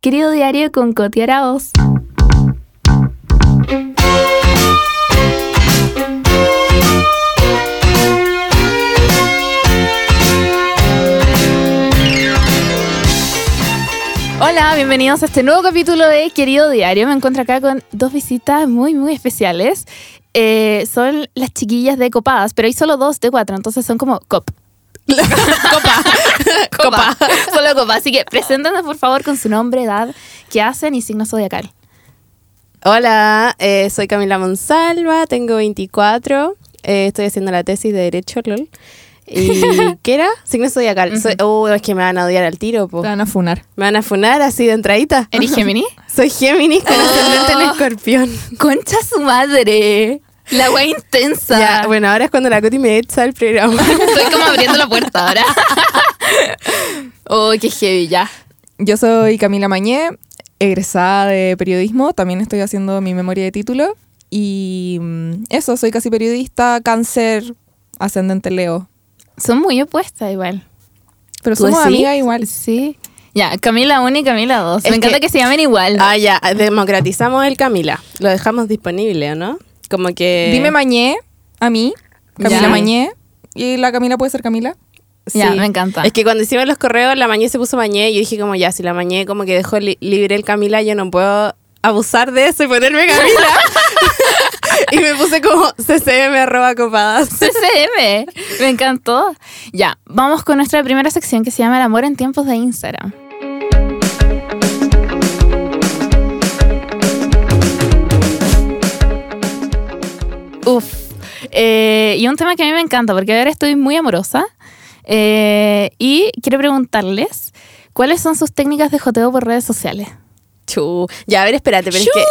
Querido diario con Coti Araos. Hola, bienvenidos a este nuevo capítulo de Querido Diario. Me encuentro acá con dos visitas muy, muy especiales. Eh, son las chiquillas de Copadas, pero hay solo dos de cuatro, entonces son como cop. Copa. Copa. Solo copa. Así que preséntanos por favor con su nombre, edad, qué hacen y signo zodiacal. Hola, eh, soy Camila Monsalva, tengo 24, eh, estoy haciendo la tesis de Derecho, LOL. ¿Y qué era? Signo zodiacal. Soy- oh, es que me van a odiar al tiro, po. Te van a funar. Me van a funar así de entradita. ¿Eres Gemini? Soy Géminis con ascendente en escorpión. Concha su madre. La wea intensa. Ya, bueno, ahora es cuando la Coti me echa el programa. Estoy como abriendo la puerta ahora. oh, qué heavy, ya. Yo soy Camila Mañé, egresada de periodismo. También estoy haciendo mi memoria de título. Y mm, eso, soy casi periodista, cáncer, ascendente Leo. Son muy opuestas igual. Pero ¿Tú somos amigas igual. Sí. Ya, Camila 1 y Camila 2. Es Me encanta que- que, se llamen igual. Ah, ya, democratizamos el Camila. Lo dejamos disponible, ¿o no? Como que... Dime Mañé a mí, Camila Ya. Mañé. Y la Camila puede ser Camila. Ya, me encanta. Es que cuando hicimos los correos, la mañé se puso mañé y yo dije como ya, si la mañé como que dejó li- libre el Camila, yo no puedo abusar de eso y ponerme Camila. y me puse como ccm arroba copadas. CCM. Me encantó. Ya, vamos con nuestra primera sección que se llama El amor en tiempos de Instagram. Uf. Eh, y un tema que a mí me encanta porque ahora estoy muy amorosa. Eh, y quiero preguntarles cuáles son sus técnicas de joteo por redes sociales. Chu. Ya, a ver, espérate, pero es que...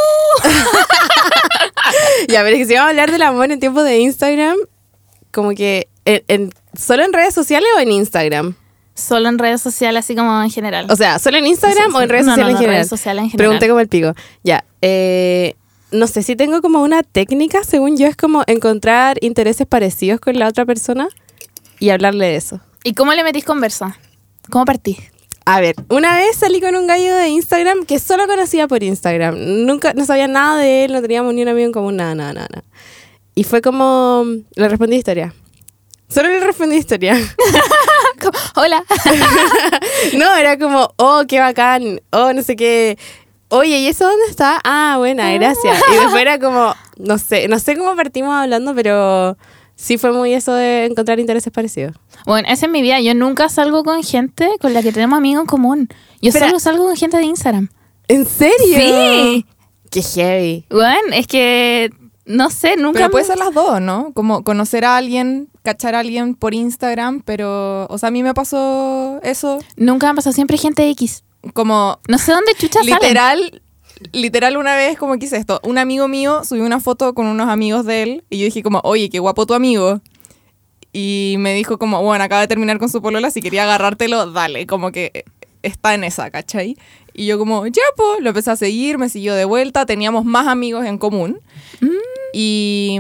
ya, pero es que si vamos a hablar del amor en tiempos de Instagram, como que... en- en- ¿Solo en redes sociales o en Instagram? Solo en redes sociales, así como en general. O sea, ¿solo en Instagram o en redes No, no, sociales no, en general? redes sociales en general. Pregunté como el pico. Ya. eh, no sé si tengo como una técnica, según yo, es como encontrar intereses parecidos con la otra persona y hablarle de eso. ¿Y cómo le metís conversa? ¿Cómo partís? A ver, una vez salí con un gallo de Instagram que solo conocía por Instagram. Nunca, no sabía nada de él, no teníamos ni un amigo en común, nada, nada, nada. nada. Y fue como, le respondí historia. Solo le respondí historia. Hola. No, era como, oh, qué bacán, oh, no sé qué. Oye, ¿y eso dónde está? Ah, buena, gracias. Y después era como, no sé, no sé cómo partimos hablando, pero sí fue muy eso de encontrar intereses parecidos. Bueno, esa es mi vida. Yo nunca salgo con gente con la que tenemos amigos en común. Yo solo salgo con gente de Instagram. ¿En serio? Sí. Qué heavy. Bueno, es que no sé, nunca. Pero puede me- ser las dos, ¿no? Como conocer a alguien, cachar a alguien por Instagram, pero, o sea, a mí me pasó eso Nunca me ha pasado siempre gente X. como No sé dónde chucha salen. literal, literal una vez, como quise esto, un amigo mío subió una foto con unos amigos de él y yo dije como, oye, qué guapo tu amigo. Y me dijo como, bueno, acaba de terminar con su polola, si quería agarrártelo, dale, como que está en esa, ¿cachai? Y yo como, ya, pues, lo empecé a seguir, me siguió de vuelta, teníamos más amigos en común. Y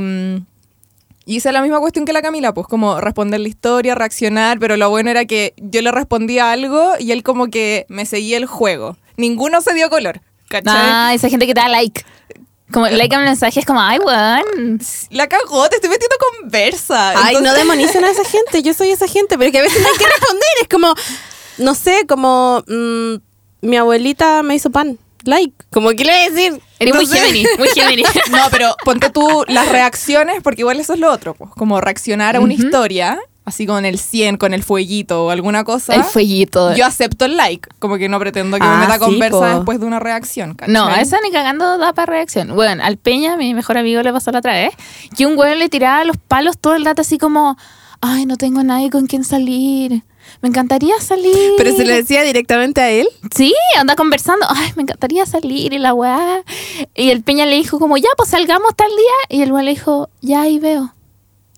mm, hice la misma cuestión que la Camila, pues como responder la historia, reaccionar, pero lo bueno era que yo le respondía algo y él como que me seguía el juego. Ninguno se dio color, ¿cachai? Ah, esa gente que te da like. Como like a un mensaje es como, ay, weón. La cagó, te estoy metiendo conversa. Ay, no demonicen a esa gente, yo soy esa gente, pero es que a veces no hay que responder, es como, no sé, como mm, mi abuelita me hizo pan, like, como que le voy a decir. Eres muy sé. Gemini, muy Gemini. No, pero ponte tú las reacciones, porque igual eso es lo otro, pues, como reaccionar a una historia, así con el 100, con el fueguito o alguna cosa. El fueguito. Yo acepto el like, como que no pretendo que Ah, me meta sí, conversa po. después de una reacción, ¿cachai? No, esa ni cagando da para reacción. Bueno, al Peña, mi mejor amigo, le pasó la otra vez, que un güey le tiraba los palos todo el rato así como, ay, no tengo nadie con quien salir. Me encantaría salir. Pero se lo decía directamente a él. Sí, anda conversando. Ay, me encantaría salir y la weá. Y el Peña le dijo como, ya, pues salgamos tal día. Y el güey le dijo, ya ahí veo.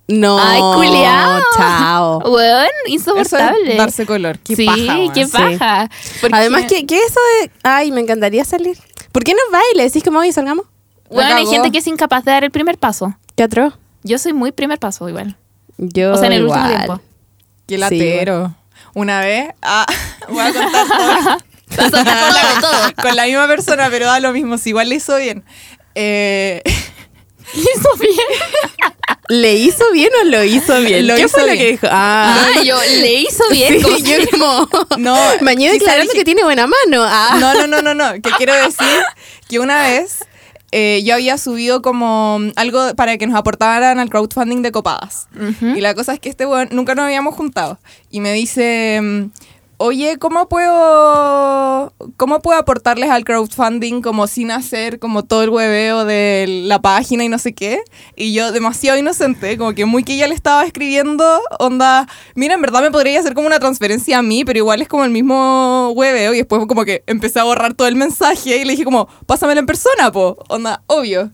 No. Ay, culiao. Chao. Weón, Eso insoportable. es darse color. Qué sí, paja, qué paja. Además, ¿qué, ¿qué eso de.? Ay, me encantaría salir. ¿Por qué no bailes? Decís como hoy salgamos. Weón, hay gente que es incapaz de dar el primer paso. ¿Qué otro? Yo soy muy primer paso igual. Yo. O sea, en el último igual. tiempo. Qué Sí, latero. Una vez, ah, voy a contar todo. Todo, todo. con la misma persona, pero da lo mismo, si igual le hizo bien. Eh, ¿Le hizo bien? ¿Le hizo bien o lo hizo bien? Lo ¿Qué hizo fue lo que dijo? Ah, Ah, yo le hizo bien. sí, yo como... no, Mañana declarando dije- que tiene buena mano. Ah. No, no, no, no, no. Que quiero decir que una vez eh, yo había subido como algo para que nos aportaran al crowdfunding de copadas. Y la cosa es que este weón nunca nos habíamos juntado. Y me dice. Oye, ¿cómo puedo, ¿cómo puedo aportarles al crowdfunding como sin hacer como todo el hueveo de la página y no sé qué? Y yo demasiado inocente, como que muy que ya le estaba escribiendo, onda, mira, en verdad me podría hacer como una transferencia a mí, pero igual es como el mismo hueveo y después como que empecé a borrar todo el mensaje y le dije como, pásamelo en persona, po, onda, obvio.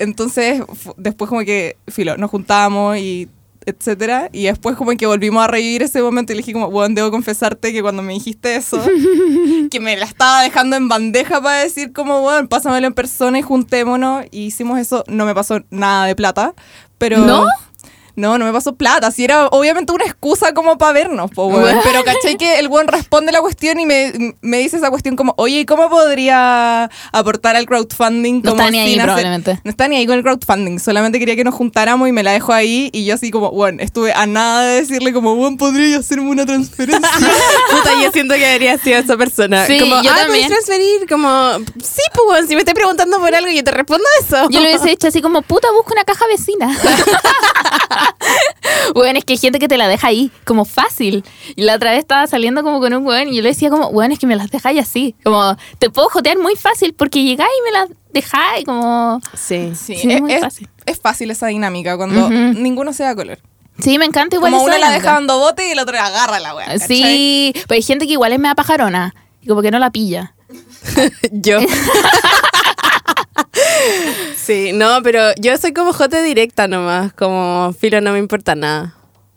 Entonces, después como que, filo, nos juntamos y etcétera, y después como que volvimos a revivir ese momento y le dije como, bueno, debo confesarte que cuando me dijiste eso, que me la estaba dejando en bandeja para decir como, bueno, pásamelo en persona y juntémonos, y hicimos eso, no me pasó nada de plata, pero... ¿No? No, no me pasó plata. Si era obviamente una excusa como para vernos, po, weón. Bueno. Pero caché que el buen responde la cuestión y me, me dice esa cuestión como, oye, ¿y ¿cómo podría aportar al crowdfunding? No como está ni ahí, sin hacer-" probablemente. No está ni ahí con el crowdfunding. Solamente quería que nos juntáramos y me la dejó ahí. Y yo así como, bueno, estuve a nada de decirle como, bueno, podría hacerme una transferencia. Puta, yo siento que debería ser esa persona. Sí, como, yo ah, también. ¿puedes transferir? Como, sí, pues, weón, si me estás preguntando por algo, yo te respondo eso. Yo lo hubiese hecho así como, puta, busca una caja vecina. Bueno, es que hay gente que te la deja ahí, como fácil. Y la otra vez estaba saliendo como con un weón y yo le decía como, weón, es que me las dejáis así. Como, te puedo jotear muy fácil porque llegáis y me las dejáis como... Sí. Sí, Sí, es, muy fácil. es fácil esa dinámica cuando ninguno se da color. Sí, me encanta igual Como uno la deja dando bote y el otro agarra la. ¿cachai? Sí, pero hay gente que igual es mea pajarona y como que no la pilla. Yo. sí, no, pero yo soy como jote directa nomás. Como filo, no me importa nada.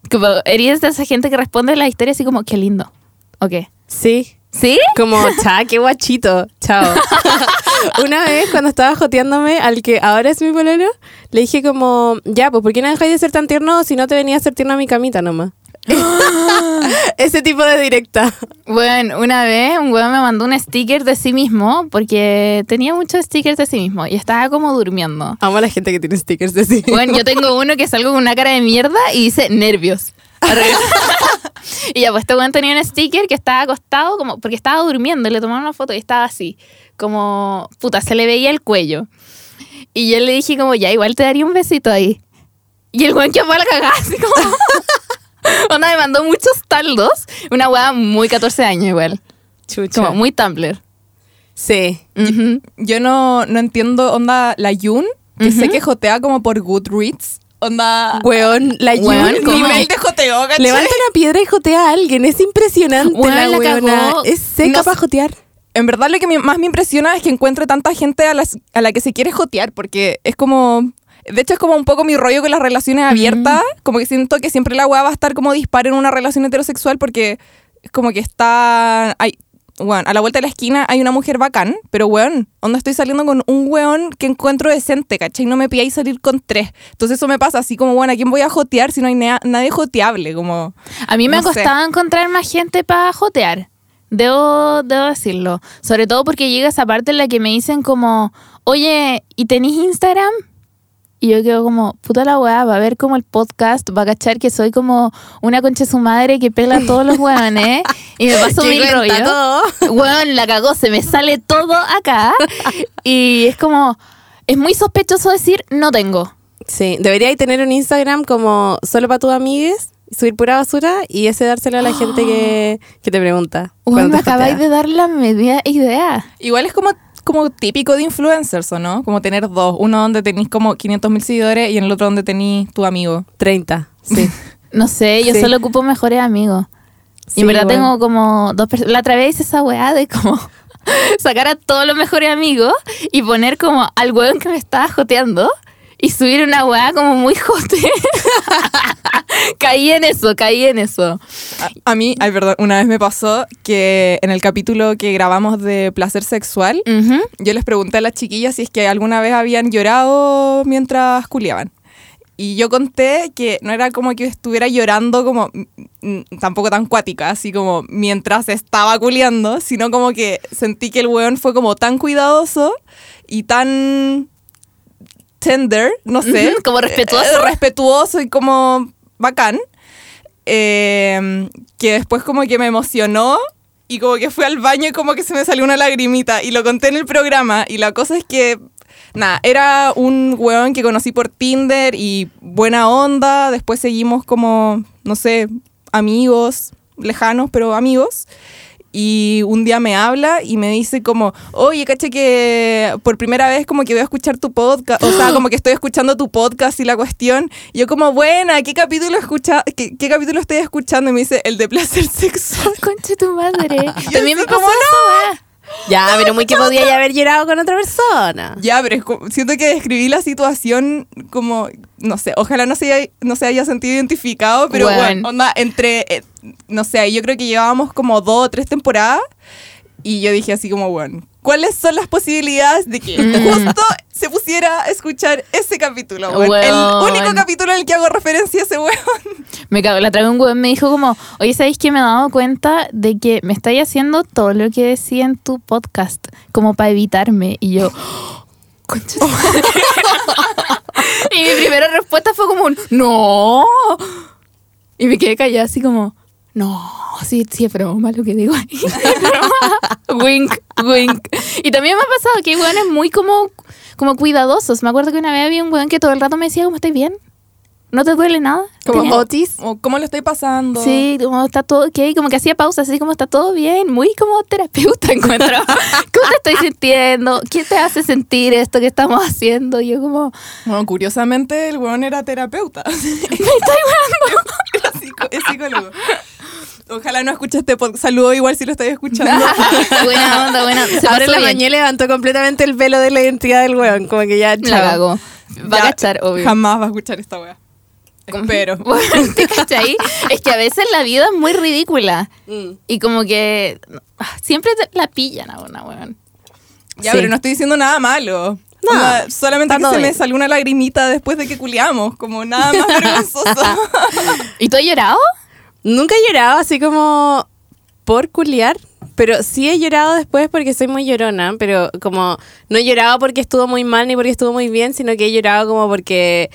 Como, eres de esa gente que responde la historia así como, qué lindo. ¿O qué? Sí. ¿Sí? Como, cha, qué guachito. Chao. Una vez cuando estaba joteándome al que ahora es mi pololo, le dije como, ya, pues ¿por qué no dejáis de ser tan tierno si no te venía a ser tierno a mi camita nomás? Ese tipo de directa. Bueno, una vez un weón me mandó un sticker de sí mismo porque tenía muchos stickers de sí mismo y estaba como durmiendo. Amo a la gente que tiene stickers de sí. Bueno, yo tengo uno que salgo con una cara de mierda y dice nervios. y ya, pues este weón tenía un sticker que estaba acostado como porque estaba durmiendo y le tomaron una foto y estaba así, como puta, se le veía el cuello. Y yo le dije como, ya, igual te daría un besito ahí. Y el weón que fue a la cagada, así como... Onda me mandó muchos taldos. Una weá muy 14 años igual. Chucha. Como muy Tumblr. Sí. Yo no, no entiendo, onda, la Yun, que sé que jotea como por Goodreads. Onda. Weón, la Weón, Yun, nivel de joteo, ¿cachai? Levanta una piedra y jotea a alguien. Es impresionante Weón, la la weona. Es seca No para jotear. En verdad, lo que más me impresiona es que encuentre tanta gente a, las- a la que se quiere jotear, porque es como. De hecho, es como un poco mi rollo con las relaciones abiertas. Como que siento que siempre la weá va a estar como dispar en una relación heterosexual, porque es como que está. Hay, bueno, a la vuelta de la esquina hay una mujer bacán, pero weón, onda estoy saliendo con un weón que encuentro decente, ¿cachai? No me pidáis salir con tres. Entonces eso me pasa así como, bueno, ¿a quién voy a jotear si no hay nea- nadie joteable? Como. A mí me No sé. costaba encontrar más gente para jotear. Debo, debo decirlo. Sobre todo porque llega esa parte en la que me dicen como, oye, ¿y tenés Instagram? Y yo quedo como, puta la weá, va a ver como el podcast, va a cachar que soy como una concha de su madre que pela a todos los weones y me mil cuenta rollos. todo. Weón, la cagó, se me sale todo acá. Y es como, es muy sospechoso decir, no tengo. Sí, deberíais tener un Instagram como solo para tus amigues, subir pura basura y ese dárselo a la gente que, que te pregunta. Me acabáis de dar la media idea. Igual es como, como típico de influencers, ¿o no? Como tener dos. Uno donde tenéis como 500 mil seguidores y en el otro donde tenéis tu amigo. 30, sí. No sé, yo Sí. solo ocupo mejores amigos. Sí, y en verdad tengo como dos personas. La otra vez hice esa weá de como sacar a todos los mejores amigos y poner como al weón que me estaba joteando y subir una weá como muy jote. caí en eso, caí en eso. A, a mí, ay, perdón, una vez me pasó que en el capítulo que grabamos de placer sexual, yo les pregunté a las chiquillas si es que alguna vez habían llorado mientras culiaban. Y yo conté que no era como que estuviera llorando como tampoco tan cuática, así como mientras estaba culiando, sino como que sentí que el weón fue como tan cuidadoso y tan tender, no sé. Como respetuoso. eh, respetuoso y como bacán. eh, que después como que me emocionó y como que fui al baño y como que se me salió una lagrimita y lo conté en el programa y la cosa es que nada, era un weón que conocí por Tinder y buena onda, después seguimos como, no sé, amigos lejanos, pero amigos. Y un día me habla y me dice como, oye, caché que por primera vez como que voy a escuchar tu podcast, o sea, como que estoy escuchando tu podcast y la cuestión. Y yo como, buena, ¿qué capítulo escucha, qué, qué capítulo estoy escuchando? Y me dice, el de placer sexual. Conche tu madre. También me pasó como, weá. Ya, pero muy que podía ya haber llorado con otra persona. Ya, pero es como- siento que describí la situación como, no sé, ojalá no se haya, no se haya sentido identificado, pero Bueno. bueno, onda, entre, eh, no sé, yo creo que llevábamos como dos o tres temporadas y yo dije así como, bueno, ¿cuáles son las posibilidades de que justo se pusiera a escuchar ese capítulo? weón? Weón. El único capítulo en el que hago referencia a ese weón. Me cago. La vez un weón me dijo como, oye, ¿sabéis que me he dado cuenta de que me estáis haciendo todo lo que decía en tu podcast, como para evitarme? Y yo, concha. Y mi primera respuesta fue como un, no. Y me quedé callada así como, no, sí, sí es broma lo que digo wink, wink. Y también me ha pasado que hay weones muy como, como cuidadosos. Me acuerdo que una vez había un weón que todo el rato me decía, ¿cómo estás bien? ¿No te duele nada? Como ¿Tenés- Otis. O, ¿Cómo lo estoy pasando? Sí, como está todo ok, como que hacía pausas, así como está todo bien, muy como terapeuta encuentro. ¿Cómo te estoy sintiendo? ¿Qué te hace sentir esto que estamos haciendo? Y yo como, Bueno, curiosamente el weón era terapeuta. me estoy psico- es psicólogo. Ojalá no escuche este podcast. Saludo igual si lo estáis escuchando. buena onda, buena. Se Ahora la mañana levantó completamente el velo de la identidad del weón. Como que ya, La chao. cagó. Va a Ya cachar, obvio. Jamás va a escuchar esta wea. Bueno, ¿te cachai? Es que a veces la vida es muy ridícula. Mm. Y como que ah, siempre la pillan a una, weón. Ya, Sí. pero no estoy diciendo nada malo. No, solamente que se me salió una lagrimita después de que culiamos. Como nada más vergonzoso. ¿Y tú has llorado? Nunca he llorado así como por culiar, pero sí he llorado después porque soy muy llorona, pero como no he llorado porque estuvo muy mal ni porque estuvo muy bien, sino que he llorado como porque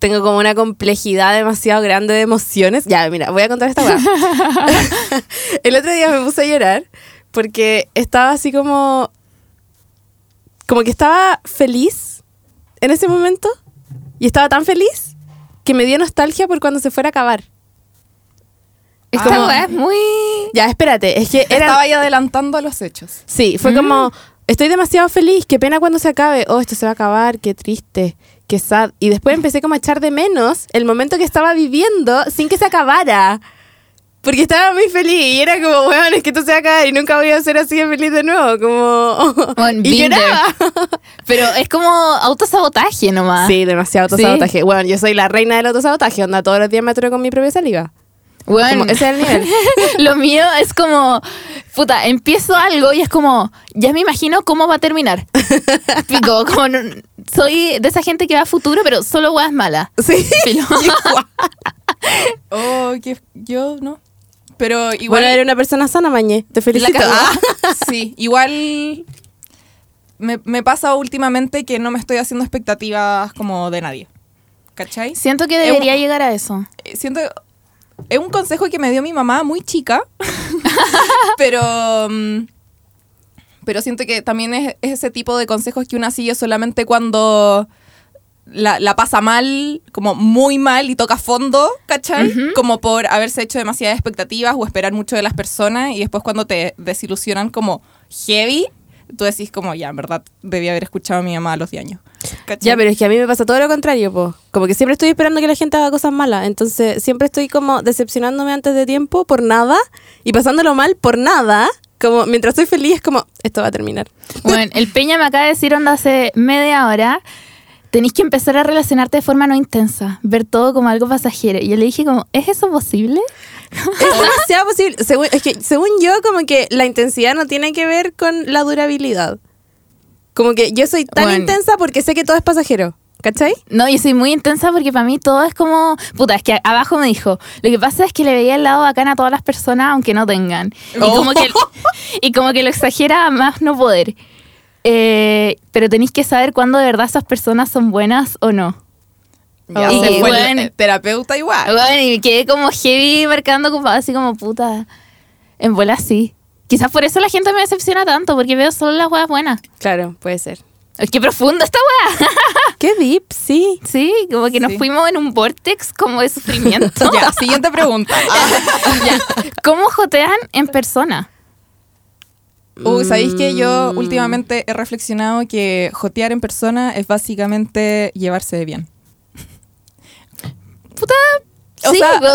tengo como una complejidad demasiado grande de emociones. Ya, mira, voy a contar esta weá. El otro día me puse a llorar porque estaba así como como que estaba feliz en ese momento y estaba tan feliz que me dio nostalgia por cuando se fuera a acabar. Esta Ah. es muy... Ya, espérate, es que era... Estaba ahí adelantando a los hechos. Sí, fue como, estoy demasiado feliz, qué pena cuando se acabe, oh, esto se va a acabar, qué triste, qué sad. Y después empecé como a echar de menos el momento que estaba viviendo sin que se acabara. Porque estaba muy feliz y era como, weón, es que esto se va a acabar y nunca voy a ser así de feliz de nuevo, como... Bueno, y lloraba. Pero es como autosabotaje nomás. Sí, demasiado Sí. autosabotaje. Bueno, yo soy la reina del autosabotaje, onda, todos los días me aturo con mi propia saliva. Bueno, Como, ese es el nivel. lo mío es como, puta, empiezo algo y es como, ya me imagino cómo va a terminar. Pico, como, no- soy de esa gente que va a futuro, pero solo weas malas. Sí. Filo. Oh, que yo no. Pero igual. Bueno, era una persona sana, Mañé. Te felicito. Ah. Sí, igual me, me pasa últimamente que no me estoy haciendo expectativas como de nadie. ¿Cachai? Siento que debería un- llegar a eso. Eh, Siento. Es un consejo que me dio mi mamá muy chica. pero. mm, Pero siento que también es, es ese tipo de consejos que una sigue solamente cuando la, la pasa mal, como muy mal y toca fondo, ¿cachai? Como por haberse hecho demasiadas expectativas o esperar mucho de las personas y después cuando te desilusionan como heavy, tú decís como, ya, en verdad, debí haber escuchado a mi mamá a los 10 años. ¿cachai? Ya, pero es que a mí me pasa todo lo contrario, po. Como que siempre estoy esperando que la gente haga cosas malas. Entonces, siempre estoy como decepcionándome antes de tiempo por nada y pasándolo mal por nada. Como mientras estoy feliz, es como, esto va a terminar. Bueno, el Peña me acaba de decir onda hace media hora, tenéis que empezar a relacionarte de forma no intensa, ver todo como algo pasajero. Y yo le dije como, ¿es eso posible? Es demasiado posible. Según, es que, según yo, como que la intensidad no tiene que ver con la durabilidad. Como que yo soy tan Bueno. intensa porque sé que todo es pasajero. ¿Cachai? No, yo soy muy intensa porque para mí todo es como. Puta, es que abajo me dijo. Lo que pasa es que le veía el lado bacán a todas las personas, aunque no tengan. Y, Oh. como, que, y como que lo exagera a más no poder. Eh, pero tenéis que saber cuándo de verdad esas personas son buenas o no. Ya Y se fue bueno. terapeuta igual. Bueno, y quedé como heavy marcando ocupado, así como puta. En bola sí. Quizás por eso la gente me decepciona tanto, porque veo solo las weas buenas. Claro, puede ser. ¡Qué profundo esta wea! Qué deep, sí. Sí, como que nos fuimos en un vortex como de sufrimiento. Ya, siguiente pregunta. ¿Cómo jotean en persona? Uy, ¿sabéis que yo Mm. últimamente he reflexionado que jotear en persona es básicamente llevarse bien? O sí, sea, como-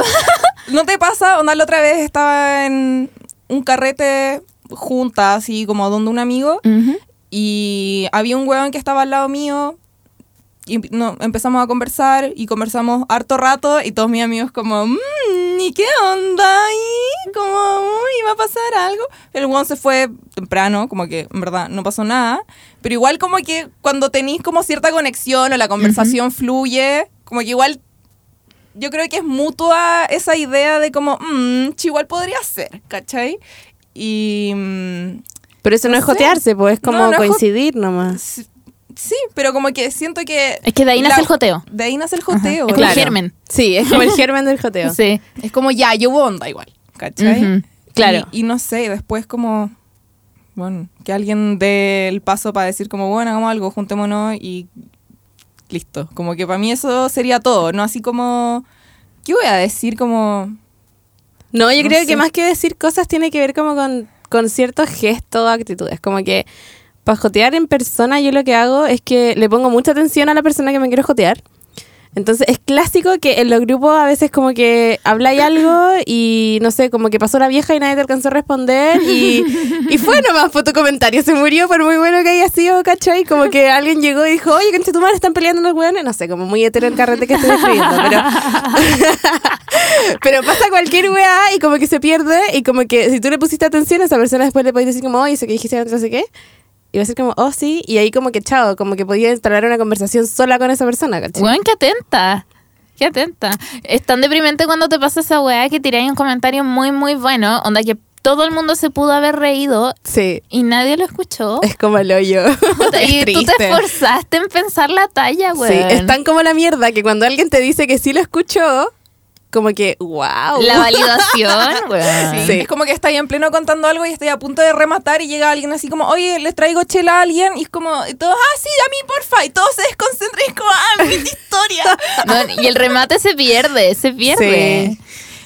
¿No te pasa? Onda, la otra vez estaba en un carrete juntas, así como donde un amigo. Y había un huevón que estaba al lado mío, y no, empezamos a conversar, y conversamos harto rato, y todos mis amigos como, mmm, ¿y qué onda ahí? Como, ¿va a pasar algo? El huevón se fue temprano, como que en verdad no pasó nada, pero igual como que cuando tenéis como cierta conexión o la conversación fluye, como que igual yo creo que es mutua esa idea de como, mmm, igual podría ser, ¿cachai? Y mm, Pero eso no, No es sé. jotearse, pues es como No, no es jo- coincidir nomás. sí, pero como que siento que... Es que de ahí nace la- el joteo. De ahí nace el joteo. Es el germen. Sí, es como el germen del joteo. Sí. Es como ya, yo onda igual, ¿cachai? Claro. Y, y no sé, después como, bueno, que alguien dé el paso para decir como, bueno, hagamos algo, juntémonos y listo. Como que para mí eso sería todo, ¿no? Así como, ¿qué voy a decir? Como, No, yo No creo sé. que más que decir cosas tiene que ver como con, con ciertos gestos o actitudes. Como que para jotear en persona yo lo que hago es que le pongo mucha atención a la persona que me quiero jotear. Entonces es clásico que en los grupos a veces como que habláis algo y no sé, como que pasó la vieja y nadie te alcanzó a responder y, y fue nomás fue tu comentario, se murió por muy bueno que haya sido, ¿cachai? Como que alguien llegó y dijo, oye, concha tu madre, están peleando los hueones, no sé, como muy hetero el carrete que estoy describiendo, pero... Pero pasa cualquier weá y como que se pierde y como que si tú le pusiste atención a esa persona después le podés decir como, oye, eso que dijiste antes, no sé qué. Y va a ser como, oh, sí. Y ahí como que, chao, como que podía instalar una conversación sola con esa persona, ¿cachai? Weón, qué atenta. Qué atenta. Es tan deprimente cuando te pasa esa weá que tiráis un comentario muy, muy bueno, onda que todo el mundo se pudo haber reído Sí, y nadie lo escuchó. es como el hoyo. Es y tú te esforzaste en pensar la talla, weón. Sí, es tan como la mierda que cuando alguien te dice que sí lo escuchó, como que, wow. La validación, weón. Sí. Sí. Es como que estáis en pleno contando algo y estáis a punto de rematar y llega alguien así como, oye, les traigo chela a alguien y es como, y todos, ah, sí, a mí, porfa, y todos se desconcentran y es como, ah, mi historia. No, y el remate se pierde, se pierde. Sí.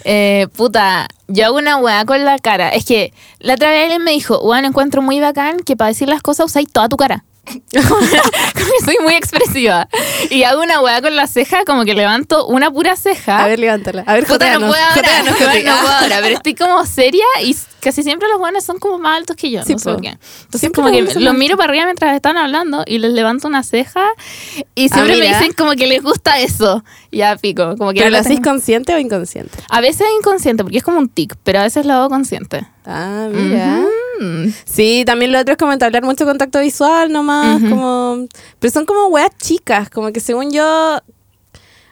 Eh, puta, yo hago una weá con la cara. Es que la otra vez alguien me dijo, weón, encuentro muy bacán que para decir las cosas usáis toda tu cara. soy muy expresiva. Y hago una weá con la ceja, como que levanto una pura ceja. A ver, levántala. A ver, Puta, no puedo ahora, no puedo ahora, pero estoy como seria y casi siempre los buenos son como más altos que yo, Sí, no sé po. por qué. Entonces Siempre como que los miro para arriba mientras están hablando y les levanto una ceja y siempre me dicen como que les gusta eso. Ya pico, como que ¿Pero lo hacís consciente o inconsciente? A veces es inconsciente porque es como un tic, pero a veces lo hago consciente. Ah, mira. Mm. Sí, también lo otro es como entablar mucho contacto visual nomás, Ujú. como... Pero son como weas chicas, como que según yo...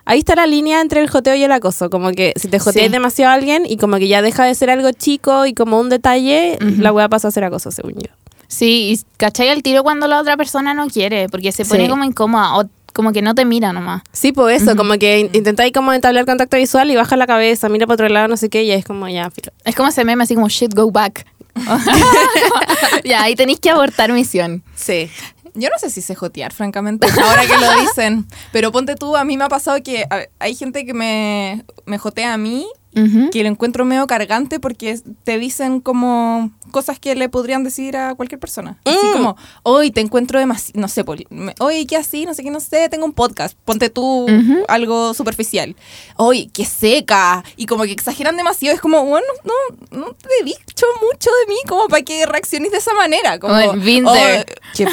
Ahí está la línea entre el joteo y el acoso, como que si te joteas Sí. demasiado a alguien y como que ya deja de ser algo chico y como un detalle, Ujú. la wea pasa a ser acoso, según yo. Sí, y cachai el tiro cuando la otra persona no quiere, porque se pone Sí. como incómoda o como que no te mira nomás. Sí, pues eso, como que in- intentáis como entablar contacto visual y baja la cabeza, mira para otro lado, no sé qué, y es como ya, filo. Es como ese meme así como shit, go back. ya, ahí tenéis que abortar misión. Sí. Yo no sé si sé jotear, francamente, ahora que lo dicen. Pero ponte tú, a mí me ha pasado que hay gente que me, me jotea a mí Que lo encuentro medio cargante porque te dicen como cosas que le podrían decir a cualquier persona. Así Mm. como, hoy te encuentro demasiado, no sé, me- hoy qué así, no sé qué, no sé, tengo un podcast, ponte tú algo superficial. Hoy qué seca, y como que exageran demasiado, es como, bueno, no, no te he dicho mucho de mí como para que reacciones de esa manera. Como, Bueno, been "Oh. Qué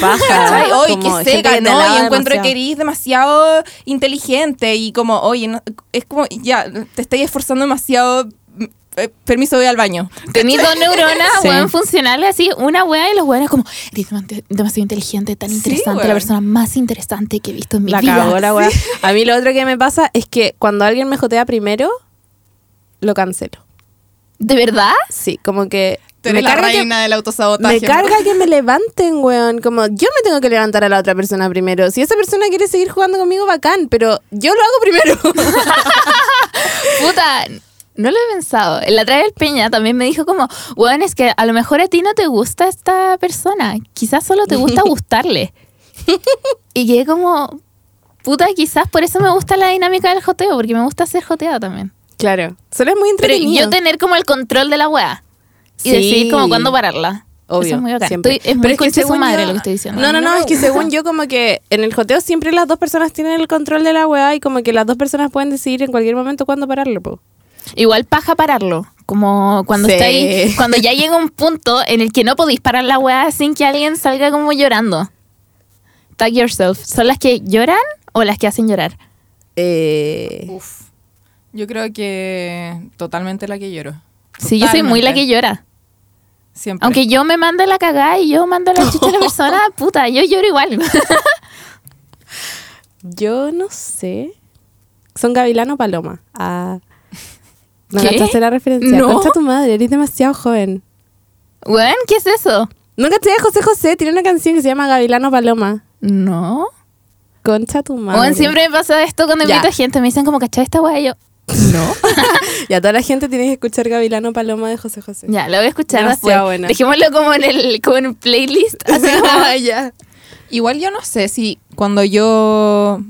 que gente seca, ¿no? Y encuentro que eres demasiado inteligente y como, oye, no- es como, ya, te estoy esforzando demasiado, mm, eh, permiso, voy al baño. Tení dos neuronas, Sí. weón, funcionales así, una weá y los weones como, eres demasiado- inteligente, tan Sí, interesante, la persona más interesante que he visto en mi La vida. cagó la weá. A mí lo otro que me pasa es que cuando alguien me jotea primero, lo cancelo. ¿De verdad? Sí, como que Tú eres me la carga que reina del autosabotaje. me ¿no? carga que me levanten, weón. Como yo me tengo que levantar a la otra persona primero. Si esa persona quiere seguir jugando conmigo, bacán, pero yo lo hago primero. Puta, no lo he pensado. La otra vez el Peña también me dijo como, weón, es que a lo mejor a ti no te gusta esta persona. Quizás solo te gusta gustarle. y quedé como, puta, quizás por eso me gusta la dinámica del joteo, porque me gusta ser joteado también. claro. Solo es muy Pero entretenido. yo tener como el control de la weá. Y Sí. decidir como cuándo pararla. Obvio, Eso es muy bacán. siempre. Estoy- es Pero muy de su según madre yo- lo que estoy diciendo. No, no, no, es que según yo como que en el joteo siempre las dos personas tienen el control de la weá y como que las dos personas pueden decidir en cualquier momento cuándo pararlo, po. Igual paja pararlo. Como cuando Sí. está ahí, cuando ya llega un punto en el que no podéis parar la weá sin que alguien salga como llorando. Tag yourself. ¿Son las que lloran o las que hacen llorar? Eh, Uf. Yo creo que totalmente la que lloro. Sí, yo soy muy la que llora. Siempre. Aunque yo me mande la cagada y yo mando la chucha a la persona, puta, yo lloro igual. yo no sé. Son Gavilano o Paloma. Ah. ¿No ¿Qué? cachaste la referencia? No. Concha tu madre, eres demasiado joven. Weón, ¿qué es eso? ¿No caché a José José? Tiene una canción que se llama Gavilano Paloma. No. Concha tu madre. Weón, siempre me pasa esto cuando invito a gente. Me dicen como, ¿cachai esta weá? Y yo, no. Ya toda la gente tiene que escuchar Gavilano Paloma de José José. ya, lo voy a escuchar después. Demasiado buena. Dejémoslo como en el como en un playlist. Así como, ya. Igual yo no sé si cuando yo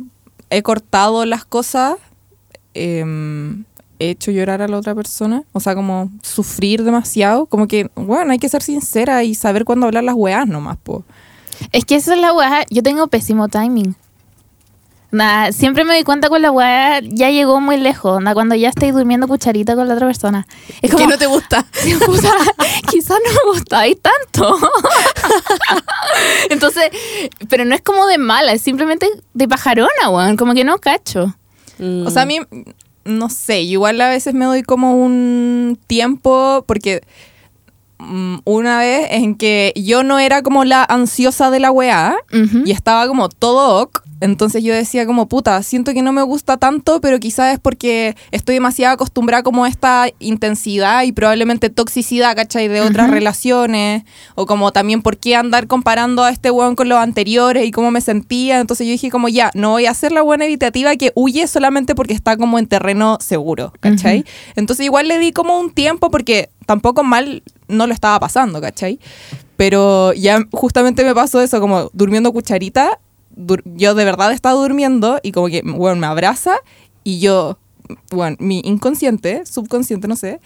he cortado las cosas, he hecho llorar a la otra persona. O sea, como sufrir demasiado. Como que, bueno, hay que ser sincera y saber cuándo hablar las weas nomás, po. Es que esa es la weá. Yo tengo pésimo timing. Nada, siempre me doy cuenta con la weá, ya llegó muy lejos. Onda, cuando ya estoy durmiendo cucharita con la otra persona. Es como, que no te gusta. quizás no me gustáis tanto. Entonces, pero no es como de mala, es simplemente de pajarona, weón. Como que no cacho. O sea, a mí, no sé, igual a veces me doy como un tiempo porque una vez en que yo no era como la ansiosa de la weá y estaba como todo ok. Entonces yo decía como, puta, siento que no me gusta tanto, pero quizás es porque estoy demasiado acostumbrada como a esta intensidad y probablemente toxicidad, ¿cachai? De otras relaciones. O como también por qué andar comparando a este weón con los anteriores y cómo me sentía. Entonces yo dije como, ya, no voy a ser la buena evitativa que huye solamente porque está como en terreno seguro, ¿cachai? Entonces igual le di como un tiempo porque tampoco mal no lo estaba pasando, ¿cachai? Pero ya justamente me pasó eso, como durmiendo cucharita. yo de verdad estaba durmiendo y como que, bueno, me abraza y yo, bueno, mi inconsciente, subconsciente, no sé,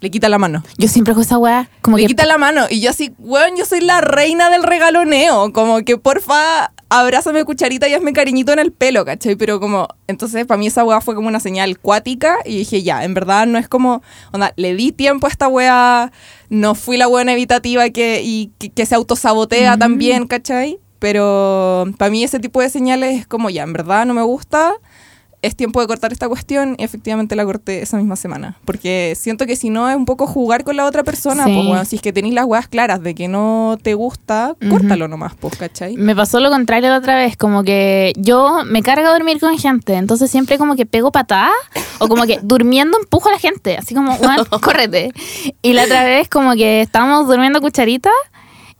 le quita la mano. Yo siempre hago esa weá. Como le que quita la mano y yo así, weón, yo soy la reina del regaloneo. Como que porfa, abrázame cucharita y hazme cariñito en el pelo, ¿cachai? Pero como, entonces para mí esa weá fue como una señal cuática y dije, ya, en verdad no es como, onda, le di tiempo a esta weá, no fui la buena evitativa que, y que, que se autosabotea Mm. también, ¿cachai? Pero para mí ese tipo de señales es como, ya, en verdad no me gusta. Es tiempo de cortar esta cuestión y efectivamente la corté esa misma semana. Porque siento que si no es un poco jugar con la otra persona, Sí. pues bueno, si es que tenéis las weas claras de que no te gusta, Ujú. córtalo nomás, pues, ¿cachai? Me pasó lo contrario la otra vez, como que yo me cargo a dormir con gente, entonces siempre como que pego patadas o como que durmiendo empujo a la gente, así como, "Weón, córrete. Y la otra vez como que estábamos durmiendo cucharita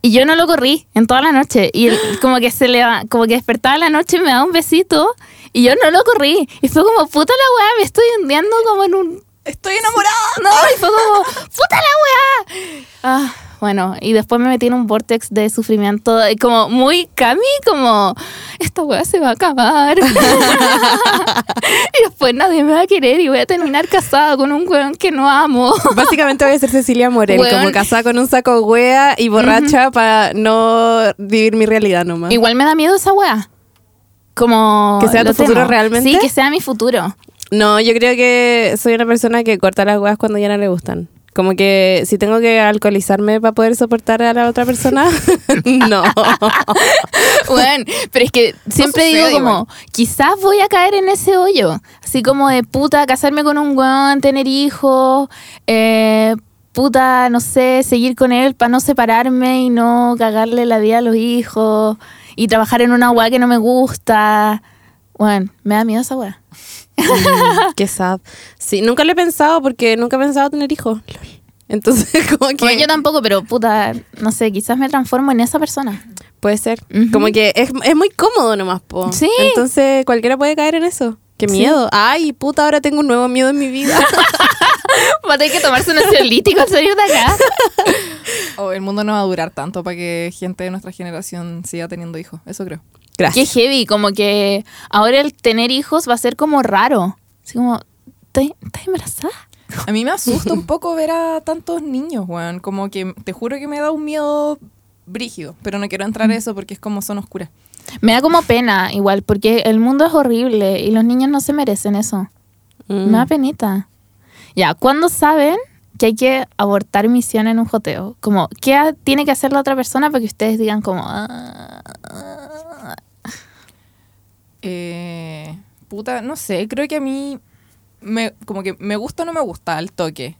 y yo no lo corrí en toda la noche y él como que se le como que despertaba la noche y me daba un besito y yo no lo corrí. Y fue como, puta la weá, me estoy hundiendo como en un Estoy enamorada. no, y fue como, ¡puta la weá! Ah, bueno, y después me metí en un vortex de sufrimiento, eh, como muy Cami, como, esta weá se va a acabar. y después nadie me va a querer y voy a terminar casada con un weón que no amo. Básicamente voy a ser Cecilia Morel, Weón. como casada con un saco wea y borracha para no vivir mi realidad nomás. Igual me da miedo esa weá. Como. ¿Que sea tu futuro temo. realmente? Sí, que sea mi futuro. No, yo creo que soy una persona que corta las weas cuando ya no le gustan. Como que si tengo que alcoholizarme para poder soportar a la otra persona, no. Bueno, pero es que siempre digo como, igual. quizás voy a caer en ese hoyo. Así como de puta, casarme con un weón, tener hijos, eh, puta, no sé, seguir con él para no separarme y no cagarle la vida a los hijos y trabajar en una weá que no me gusta. Bueno, me da miedo esa weá. Mm, Qué sad. Sí, nunca lo he pensado porque nunca he pensado tener hijos. Entonces, como que... Bueno, yo tampoco, pero puta, no sé, quizás me transformo en esa persona. Puede ser. Como que es, es muy cómodo nomás, po. Sí. Entonces cualquiera puede caer en eso. Qué Sí. miedo. Ay, puta, ahora tengo un nuevo miedo en mi vida. Va a tener que tomarse un ansiolítico al salir de acá. O el mundo no va a durar tanto para que gente de nuestra generación siga teniendo hijos. Eso creo. Qué Gracias. heavy, como que ahora el tener hijos va a ser como raro. Así como, ¿estás estás embarazada? A mí me asusta un poco ver a tantos niños, weón. Como que te juro que me da un miedo brígido. Pero no quiero entrar a eso porque es como son oscuras. Me da como pena igual, porque el mundo es horrible y los niños no se merecen eso. Mm. Me da penita. Ya, ¿cuándo saben que hay que abortar misión en un joteo? Como, ¿qué ha- tiene que hacer la otra persona para que ustedes digan como... "Ah, ah"? Eh, puta, no sé. Creo que a mí me, como que me gusta o no me gusta al toque.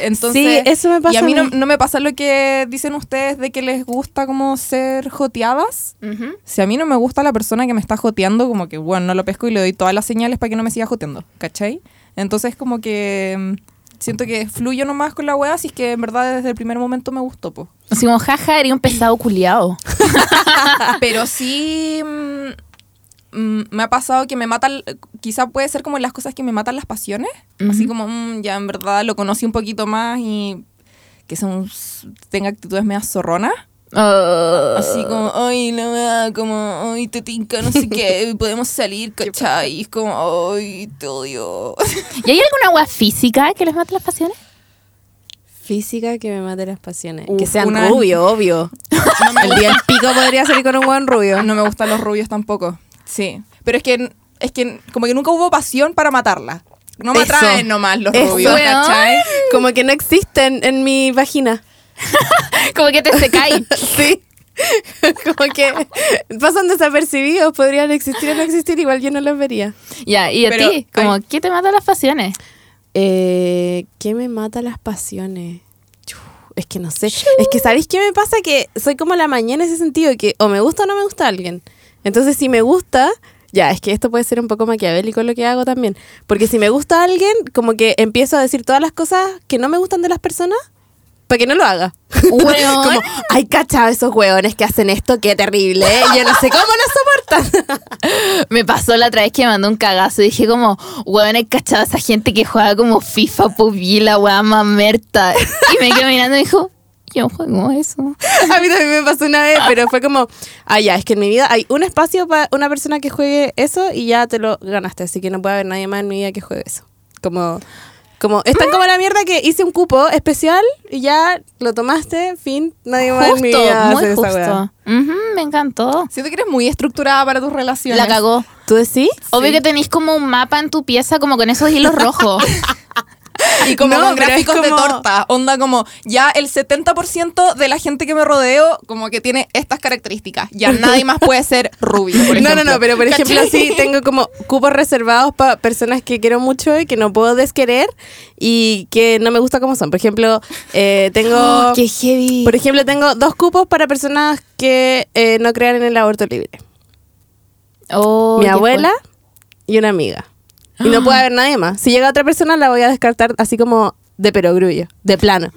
Entonces, Sí, eso me pasa Y a mí, No, no me pasa lo que dicen ustedes de que les gusta como ser joteadas. Si a mí no me gusta la persona que me está joteando, como que, bueno, no lo pesco y le doy todas las señales para que no me siga joteando, ¿cachai? Entonces, como que mm, siento que fluyo nomás con la weá, si es que en verdad desde el primer momento me gustó, po. Así como, jaja, eres un pesado culiado. Pero sí mm, mm, me ha pasado que me matan, quizá puede ser como las cosas que me matan las pasiones, así como mm, ya en verdad lo conocí un poquito más y que son, tenga actitudes medias zorronas. Así como, ay, la verdad, como, ay, te tinca, no sé qué, podemos salir, ¿cachai? Y es como, ay, te odio. ¿Y hay alguna agua física que les mate las pasiones? Física que me mate las pasiones. Uf, que sean una- rubio, obvio. El día del pico podría salir con un buen rubio. No me gustan los rubios tampoco. Sí. Pero es que, es que como que nunca hubo pasión para matarla. No me Eso. atraen nomás los Eso. rubios. ¿cachai? Como que no existen en mi vagina. Como que te secáis. Sí. Como que pasan desapercibidos, podrían existir o no existir, igual yo no los vería. ya, y a ti, como, ay. ¿qué te mata las pasiones? Eh, ¿Qué me mata las pasiones? Es que no sé. Es que, ¿sabéis qué me pasa? Que soy como la mañana en ese sentido, que o me gusta o no me gusta alguien. Entonces, si me gusta, ya, es que esto puede ser un poco maquiavélico lo que hago también. Porque si me gusta alguien, como que empiezo a decir todas las cosas que no me gustan de las personas para que no lo haga. Como, ay, cachado esos hueones que hacen esto, qué terrible. ¿eh? Yo no sé cómo lo soportan. Me pasó la otra vez que me mandó un cagazo y dije como, weón, he cachado a esa gente que juega como FIFA, pues vi la weá mamerta. Y me quedé mirando y dijo, yo juego eso. A mí también me pasó una vez, pero fue como, ah, ya, es que en mi vida hay un espacio para una persona que juegue eso y ya te lo ganaste, así que no puede haber nadie más en mi vida que juegue eso. Como, como, es tan como la mierda que hice un cupo especial y ya lo tomaste, fin, nadie más en mi Justo, vida muy hace esa weá. justo. Ujú, me encantó. Siento que eres muy estructurada para tus relaciones. La cagó. ¿Tú decís? Obvio que tenéis como un mapa en tu pieza como con esos hilos rojos. Y como No, con gráficos de torta. Onda como, ya el 70% de la gente que me rodeo como que tiene estas características. Ya nadie más puede ser rubio, por No, no, no, pero por ejemplo ¿Cachai? sí tengo como cupos reservados para personas que quiero mucho y que no puedo desquerer y que no me gusta como son. Por ejemplo, eh, tengo... Oh, qué heavy. Por ejemplo, tengo dos cupos para personas que eh, no crean en el aborto libre. Oh, Mi abuela y una amiga. Y no puede haber nadie más. Si llega otra persona, la voy a descartar así como de perogrullo, de plano.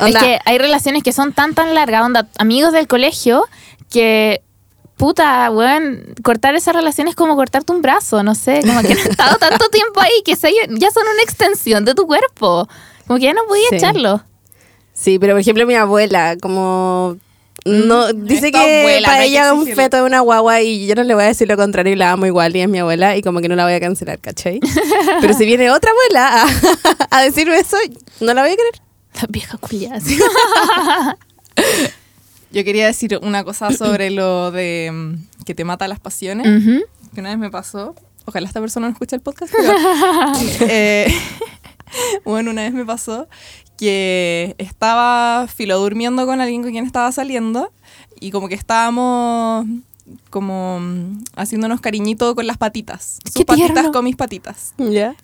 Es que hay relaciones que son tan, tan largas, onda, amigos del colegio, que, puta, weón, cortar esa relación es como cortarte un brazo, no sé, como que han estado tanto tiempo ahí que se- ya son una extensión de tu cuerpo. Como que ya no podía Sí. echarlo. Sí, pero por ejemplo mi abuela, como... No, dice esta que abuela, para no que ella es un feto de una guagua y yo no le voy a decir lo contrario y la amo igual y es mi abuela y como que no la voy a cancelar, ¿cachai? Pero si viene otra abuela a, a decirme eso, no la voy a querer. La vieja culiada. Yo quería decir una cosa sobre lo de mm, que te mata las pasiones. Ujú. que una vez me pasó. Ojalá esta persona no escuche el podcast. pero, eh, bueno, una vez me pasó que estaba filo durmiendo con alguien con quien estaba saliendo y como que estábamos como mm, haciéndonos cariñito con las patitas. Sus Qué patitas tierno. con mis patitas. ¿Ya?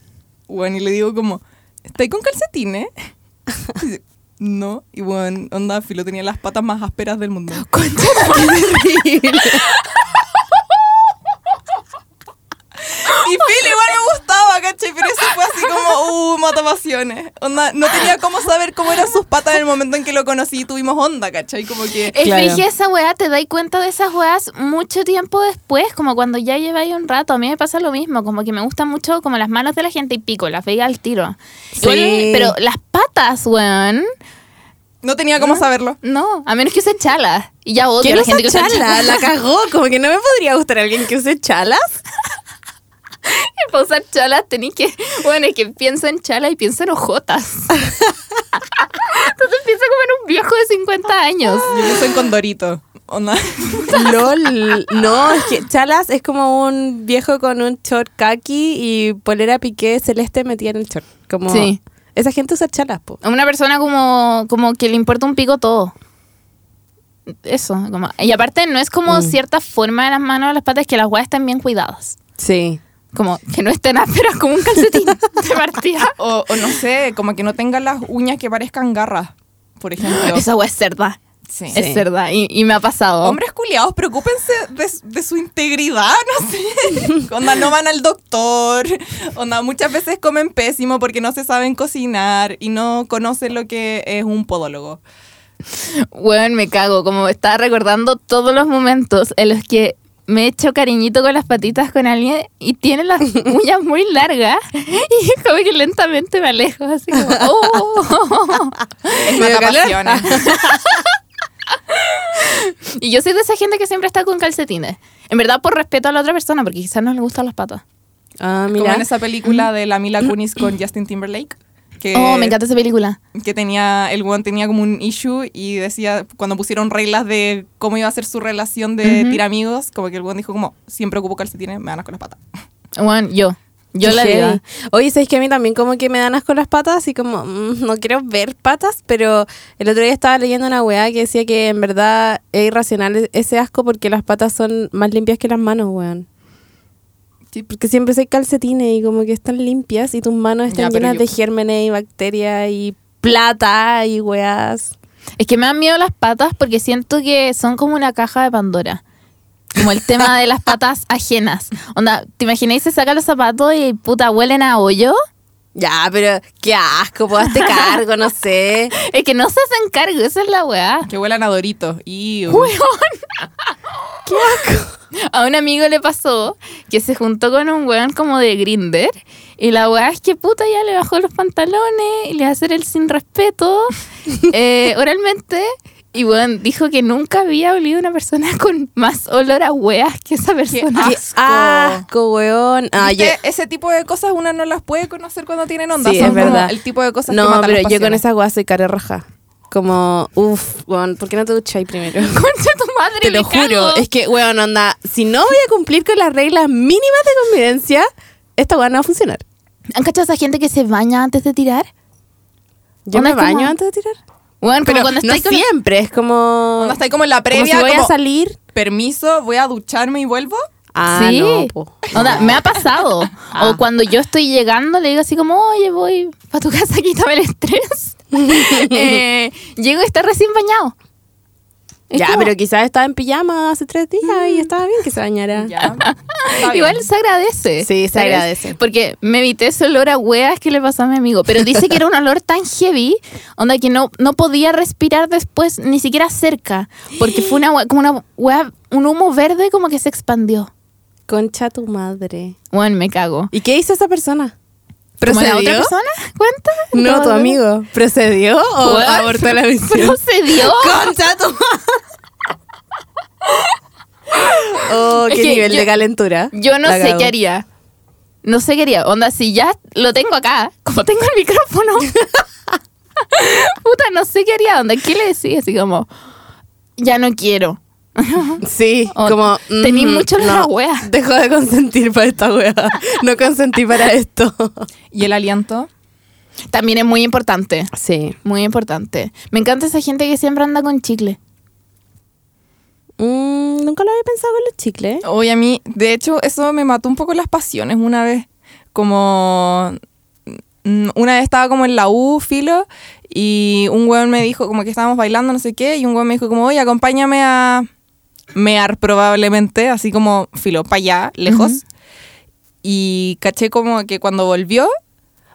Bueno, y le digo como, ¿estáis con calcetines? Y dice, no. Y bueno, onda, filo tenía las patas más ásperas del mundo. Y Phil igual me gustaba, ¿cachai? Pero eso fue así como, uh, mata pasiones. Onda, no tenía cómo saber cómo eran sus patas en el momento en que lo conocí y tuvimos onda, ¿cachai? Como que... Es Claro. esa weá, te dais cuenta de esas weas mucho tiempo después, como cuando ya lleváis un rato. A mí me pasa lo mismo, como que me gustan mucho como las manos de la gente y pico, las veía al tiro. Sí. Igual, pero las patas, weón, No tenía cómo saberlo. no, a menos que use chalas. Y ya odio ¿Qué a la no gente que usa usa chala? chalas. La cagó. Como que no me podría gustar alguien que use chalas. Para usar chalas tenéis que. Bueno, es que pienso en chalas y pienso en ojotas. Entonces pienso como en un viejo de 50 años. Yo pienso en Condorito. Onda. LOL. No, es que chalas es como un viejo con un short kaki y polera piqué celeste metida en el short. Como Sí. Esa gente usa chalas, po. A Una persona como, como que le importa un pico todo. Eso, como. Y aparte, no es como Mm. cierta forma de las manos o las patas, que las weas estén bien cuidadas. Sí. Como que no estén ásperas como un calcetín de partida. O, o no sé, como que no tengan las uñas que parezcan garras, por ejemplo. Esa es cerda. Sí. Es cerda. Y, y me ha pasado. Hombres culiados, preocúpense de, de su integridad, no sé. Onda, no van al doctor. Onda, muchas veces comen pésimo porque no se saben cocinar y no conocen lo que es un podólogo. Weón, me cago. Como estaba recordando todos los momentos en los que me he hecho cariñito con las patitas con alguien y tiene las uñas muy largas y como que lentamente me alejo. Así como, oh. Es. Y yo soy de esa gente que siempre está con calcetines. En verdad, por respeto a la otra persona, porque quizás no le gustan las patas. Ah, Como mira. en esa película de la Mila Kunis con Justin Timberlake. Que, Oh, me encanta esa película. que tenía, el one tenía como un issue y decía, cuando pusieron reglas de cómo iba a ser su relación de Ujú. tiramigos, como que el one dijo como, siempre ocupo calcetines, me ganas con las patas. Bueno, yo. Yo la vida. Oye, ¿sabes que a mí también como que me dan asco las patas? Y como, mm, no quiero ver patas, pero el otro día estaba leyendo una weá que decía que en verdad es irracional ese asco porque las patas son más limpias que las manos, weón. Sí. Porque siempre hay calcetines y como que están limpias y tus manos están Ya, llenas yo- de gérmenes y bacterias y plata y weas. Es que me dan miedo las patas porque siento que son como una caja de Pandora. Como el tema de las patas ajenas. Onda, ¿te imagináis se sacan los zapatos y puta huelen a hoyo? Ya, pero qué asco, pues hazte cargo, no sé. Es que no se hacen cargo, esa es la weá. Que huelan a Doritos. Y A un amigo le pasó que se juntó con un weón como de grinder y la weá es que puta ya le bajó los pantalones y le va a hacer el sin respeto eh, oralmente y weón dijo que nunca había olido una persona con más olor a weas que esa persona. Qué Asco. asco, weón. Ah, yo, ese tipo de cosas uno no las puede conocer cuando tienen onda. Sí, Son es como verdad. el tipo de cosas que no, matan pero las yo con esa weá soy cara roja. Como, uff, weón, ¿por qué no te ducháis primero? Concha tu madre, Te lo juro. Es que, weón, onda, si no voy a cumplir con las reglas mínimas de convivencia, esta weá no va a funcionar. ¿Han cachado a esa gente que se baña antes de tirar? Yo me baño como- antes de tirar. Bueno, Pero como cuando no con siempre, es como... Está ahí como en la como previa, si voy como, a salir... permiso, voy a ducharme y vuelvo. Ah, sí. no, po. Onda, me ha pasado. Ah. O cuando yo estoy llegando, le digo así como, oye, voy para tu casa, quítame el estrés. Eh, llego y está recién bañado. Es Ya, como- pero quizás estaba en pijama hace tres días y estaba bien que se bañara. Ya. Igual se agradece. Sí, se ¿sabes? agradece. Porque me evité ese olor a hueas que le pasó a mi amigo. Pero dice que era un olor tan heavy, onda que no, no podía respirar después, ni siquiera cerca. Porque fue una como una hueá, un humo verde como que se expandió. Concha tu madre. Bueno, me cago. ¿Y qué hizo esa persona? ¿Como la ¿Procedió? otra persona? ¿Cuenta? No, tu amigo. ¿Procedió o What? abortó la misión? ¿Procedió? Concha tu Oh, Es qué que nivel yo- de calentura. Yo no sé qué haría. No sé qué haría. Onda, si ya lo tengo acá, como tengo el micrófono. Puta, no sé qué haría. Onda, ¿qué le decía? Así como, ya no quiero. Sí, O como. tení mm, mucho la wea. Dejo de consentir para esta wea. No consentí para esto. ¿Y el aliento? También es muy importante. Sí. Muy importante. Me encanta esa gente que siempre anda con chicle. Mm, nunca lo había pensado con los chicles. Oye, a mí, de hecho, eso me mató un poco las pasiones una vez. Como. Una vez estaba como en la U, filo, y un weón me dijo, como que estábamos bailando, no sé qué, y un weón me dijo, como, oye, acompáñame a mear probablemente, así como, filo, para allá, lejos. Y caché como que cuando volvió,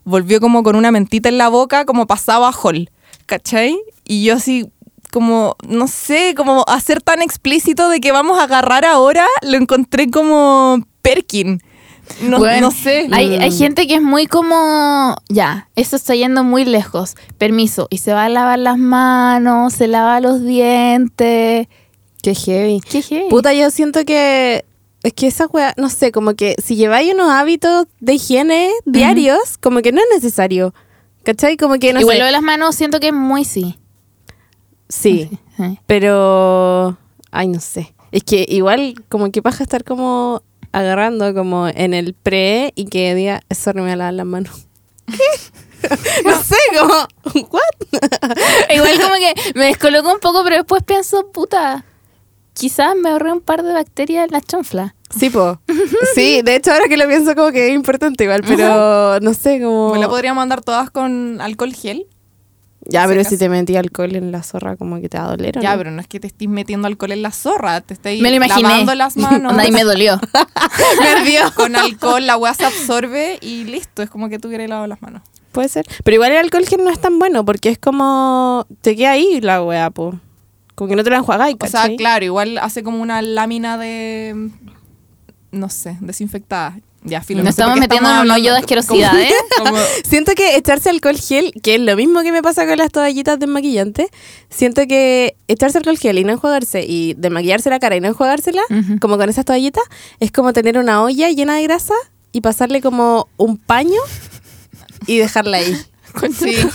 volvió como con una mentita en la boca, como pasaba a Hall, ¿cachai? Y yo así, como, no sé, como hacer tan explícito de que vamos a agarrar ahora, lo encontré como Perkin. No, Bueno, no sé. Hay, hay Mm. gente que es muy como, ya, eso está yendo muy lejos. Permiso. Y se va a lavar las manos, se lava los dientes. Qué heavy. Qué heavy. Puta, yo siento que es que esa wea, no sé, como que si lleváis unos hábitos de higiene diarios, como que no es necesario. ¿Cachai? Como que no Igual sé. lo de las manos siento que es muy sí. Sí, pero ay, no sé. Es que igual como que paja estar como agarrando como en el pre y que diga, sorry, me voy a lavar las manos. no sé, como what? Igual como que me descoloco un poco, pero después pienso, puta, quizás me ahorré un par de bacterias en la chonfla. Sí, po. Sí, de hecho ahora que lo pienso como que es importante igual, pero no sé, como Me la podríamos mandar todas con alcohol gel. Ya, pero si te metí alcohol en la zorra como que te va a doler, ¿o Ya, no? pero no es que te estés metiendo alcohol en la zorra, te estés Me lo imaginé. lavando las manos. Y me dolió. me ardió. Con alcohol la weá se absorbe y listo, es como que tú hubieras lavado las manos. Puede ser. Pero igual el alcohol gel no es tan bueno porque es como te queda ahí la wea, po. Como que no te la enjuagáis, O sea, claro, igual hace como una lámina de. No sé, desinfectada. Ya, filo. Nos no sé estamos metiendo en un hoyo de asquerosidad, ¿eh? como- Siento que echarse alcohol gel, que es lo mismo que me pasa con las toallitas desmaquillante, siento que echarse alcohol gel y no enjuagarse y desmaquillarse la cara y no enjuagársela, Ujú. como con esas toallitas, es como tener una olla llena de grasa y pasarle como un paño y dejarla ahí. Sí.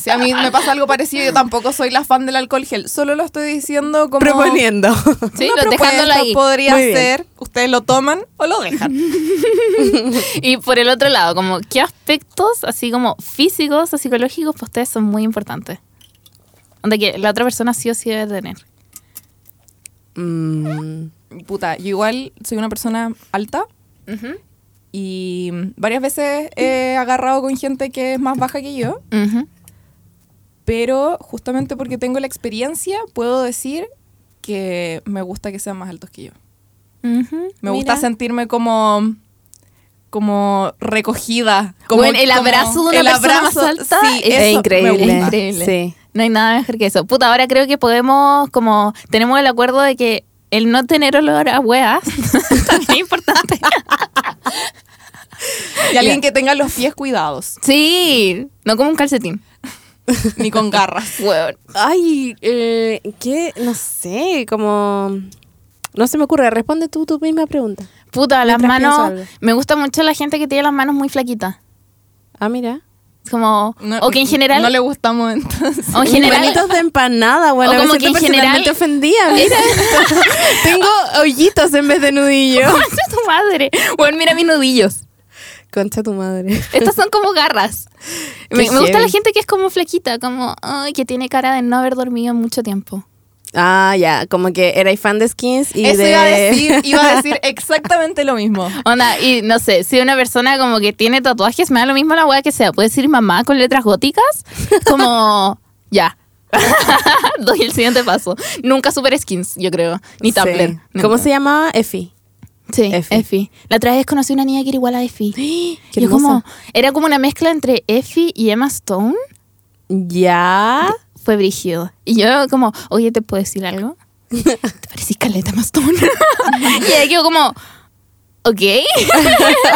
Si a mí me pasa algo parecido, yo tampoco soy la fan del alcohol gel. Solo lo estoy diciendo como. Proponiendo. Sí, lo- dejándolo ahí. Podría Muy bien. ser, ustedes lo toman o lo dejan. Y por el otro lado, como qué aspectos, así como físicos o psicológicos, para ustedes son muy importantes. Donde que la otra persona sí o sí debe tener. Mm, Puta, yo igual soy una persona alta y varias veces he agarrado con gente que es más baja que yo, pero justamente porque tengo la experiencia, puedo decir que me gusta que sean más altos que yo. Me Mira. gusta sentirme como como recogida. Como, Bueno, el como abrazo de una el persona abrazo, más alta sí, es increíble. increíble. Sí. No hay nada mejor que eso. Puta, ahora creo que podemos, como, tenemos el acuerdo de que el no tener olor a hueas también es importante. Y alguien que tenga los pies cuidados, Sí, no como un calcetín. ni con garras. Hueón. Ay, eh, ¿qué? No sé, como... No se me ocurre. Responde tú tu misma pregunta. Puta, las manos. Me gusta mucho la gente que tiene las manos muy flaquitas. Ah, mira. Es como. No- o que en general. No le gustamos entonces. o en general. De empanada, bueno, O como me que en general-. Mira, tengo hoyitos en vez de nudillo. Concha tu madre. Bueno, mira mis nudillos. Concha tu madre. Estas son como garras. Me, me gusta la gente que es como flaquita, como ay, que tiene cara de no haber dormido mucho tiempo. Ah, ya, como que erais fan de skins y Eso de... iba a decir, iba a decir exactamente lo mismo. Onda, y no sé, si una persona como que tiene tatuajes, me da lo mismo la weá que sea. Puede decir mamá con letras góticas, como ya. Doy el siguiente paso. Nunca super skins, yo creo. Ni Sí. Tumblr. ¿Cómo se llamaba? Effie. Sí, Effie. Effie. La otra vez conocí una niña que era igual a Effie. Qué Y como, hermosa. era como una mezcla entre Effie y Emma Stone. Ya. Fue brígido. Y yo como, oye, ¿te puedo decir algo? Te parecís caleta Emma Stone. y ella quedó como, ok.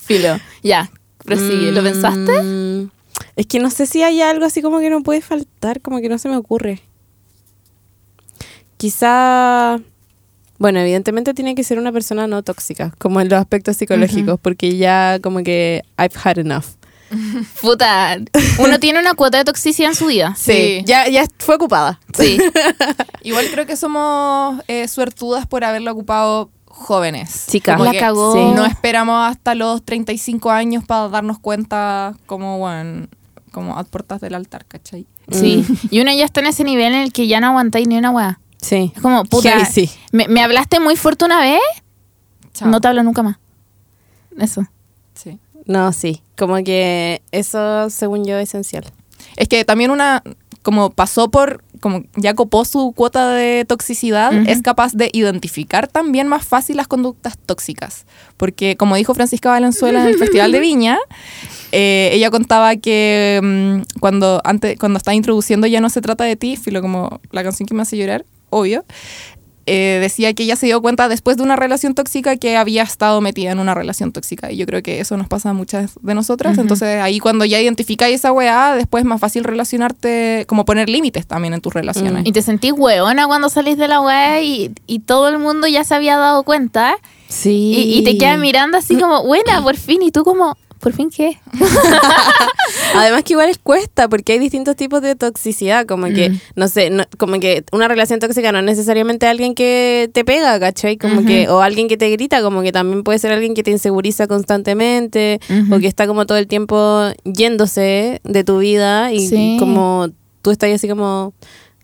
Filo, ya, prosigue. ¿Lo pensaste? Mm, Es que no sé si hay algo así como que no puede faltar, como que no se me ocurre. Quizá, bueno, evidentemente tiene que ser una persona no tóxica, como en los aspectos psicológicos, porque ya como que I've had enough. Puta, uno tiene una cuota de toxicidad en su vida. Sí. ya, ya fue ocupada. Sí. Igual creo que somos eh, suertudas por haberlo ocupado jóvenes. Chica. Como La cagó. sí. No esperamos hasta los 35 años para darnos cuenta como, bueno, como a puertas del altar, ¿cachai? Sí. Mm. Y uno ya está en ese nivel en el que ya no aguantáis ni una weá. Sí. Es como, puta, Heavy, sí. me, me hablaste muy fuerte una vez, Chao. no te hablo nunca más. Eso. Sí. No, sí. Como que eso, según yo, es esencial. Es que también una, como pasó por, como ya copó su cuota de toxicidad, es capaz de identificar también más fácil las conductas tóxicas. Porque como dijo Francisca Valenzuela en el Festival de Viña, eh, ella contaba que mm, cuando, antes, cuando estaba introduciendo Ya no se trata de ti, filo como la canción que me hace llorar, obvio, eh, decía que ella se dio cuenta después de una relación tóxica que había estado metida en una relación tóxica. Y yo creo que eso nos pasa a muchas de nosotras. Entonces ahí cuando ya identificáis esa weá, después es más fácil relacionarte, como poner límites también en tus relaciones. Y te sentís hueona cuando salís de la weá y, y todo el mundo ya se había dado cuenta. Sí. Y, y te quedas mirando así como, buena, por fin. Y tú como, ¿por fin qué? Además que igual les cuesta porque hay distintos tipos de toxicidad, como que, Mm. no sé, no- como que una relación tóxica no es necesariamente alguien que te pega, ¿cachai? Como que, o alguien que te grita, como que también puede ser alguien que te inseguriza constantemente, o que está como todo el tiempo yéndose de tu vida y Sí. como tú estás así como,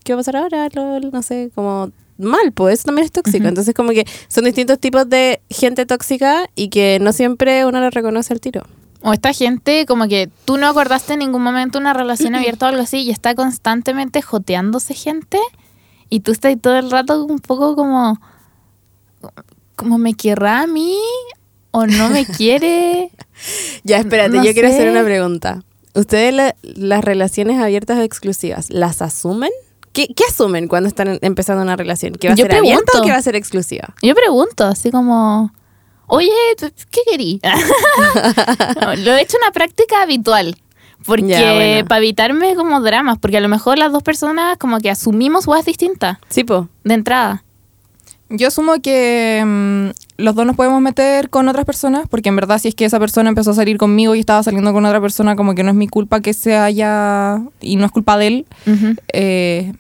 ¿qué va a pasar ahora? Lol, no sé, como mal, pues eso también es tóxico. Entonces como que son distintos tipos de gente tóxica y que no siempre uno lo reconoce al tiro. O esta gente como que tú no acordaste en ningún momento una relación abierta o algo así y está constantemente joteándose gente y tú estás todo el rato un poco como como me querrá a mí o no me quiere. Ya, espérate, No yo quiero hacer una pregunta. ¿Ustedes la- las relaciones abiertas o exclusivas, las asumen? ¿Qué, qué asumen cuando están empezando una relación? ¿Que va a Yo ser abierta pregunto. o que va a ser exclusiva? Yo pregunto así como, oye, ¿tú- ¿qué querí? No, Lo he hecho una práctica habitual. Porque Ya, bueno. para evitarme como dramas, porque a lo mejor las dos personas como que asumimos cosas distintas Sí, po. de entrada. Yo asumo que mm, los dos nos podemos meter con otras personas, porque en verdad si es que esa persona empezó a salir conmigo y estaba saliendo con otra persona, como que no es mi culpa que se haya, y no es culpa de él, eh,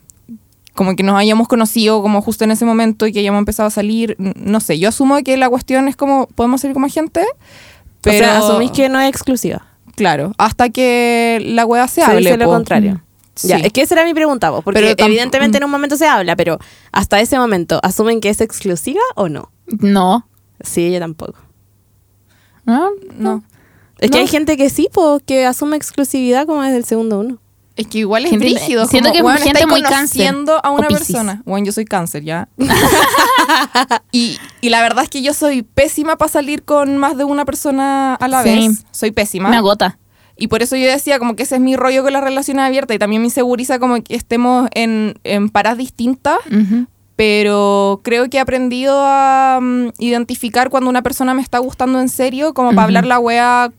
como que nos hayamos conocido como justo en ese momento y que hayamos empezado a salir, no sé, yo asumo que la cuestión es como, podemos salir como gente, pero... o sea, asumís que no es exclusiva. Claro, hasta que la weá se Se hable. dice lo po. contrario. Sí. Ya, es que esa era mi pregunta, po, porque Pero evidentemente mm. en un momento se habla, pero hasta ese momento, ¿asumen que es exclusiva o no? No. Sí, ella tampoco. ¿No? No. Es que hay gente que sí, pues, que asume exclusividad como desde el segundo uno. Es que igual es Gente- brígido. siento como, que weón, gente muy conociendo cáncer a una persona. Bueno, yo soy cáncer, ya. y, y la verdad es que yo soy pésima para salir con más de una persona a la Sí. vez. Soy pésima. Me agota. Y por eso yo decía como que ese es mi rollo con las relaciones abiertas y también me inseguriza como que estemos en, en paras distintas, Ujú. pero creo que he aprendido a mm, identificar cuando una persona me está gustando en serio, como para Ujú. hablar la wea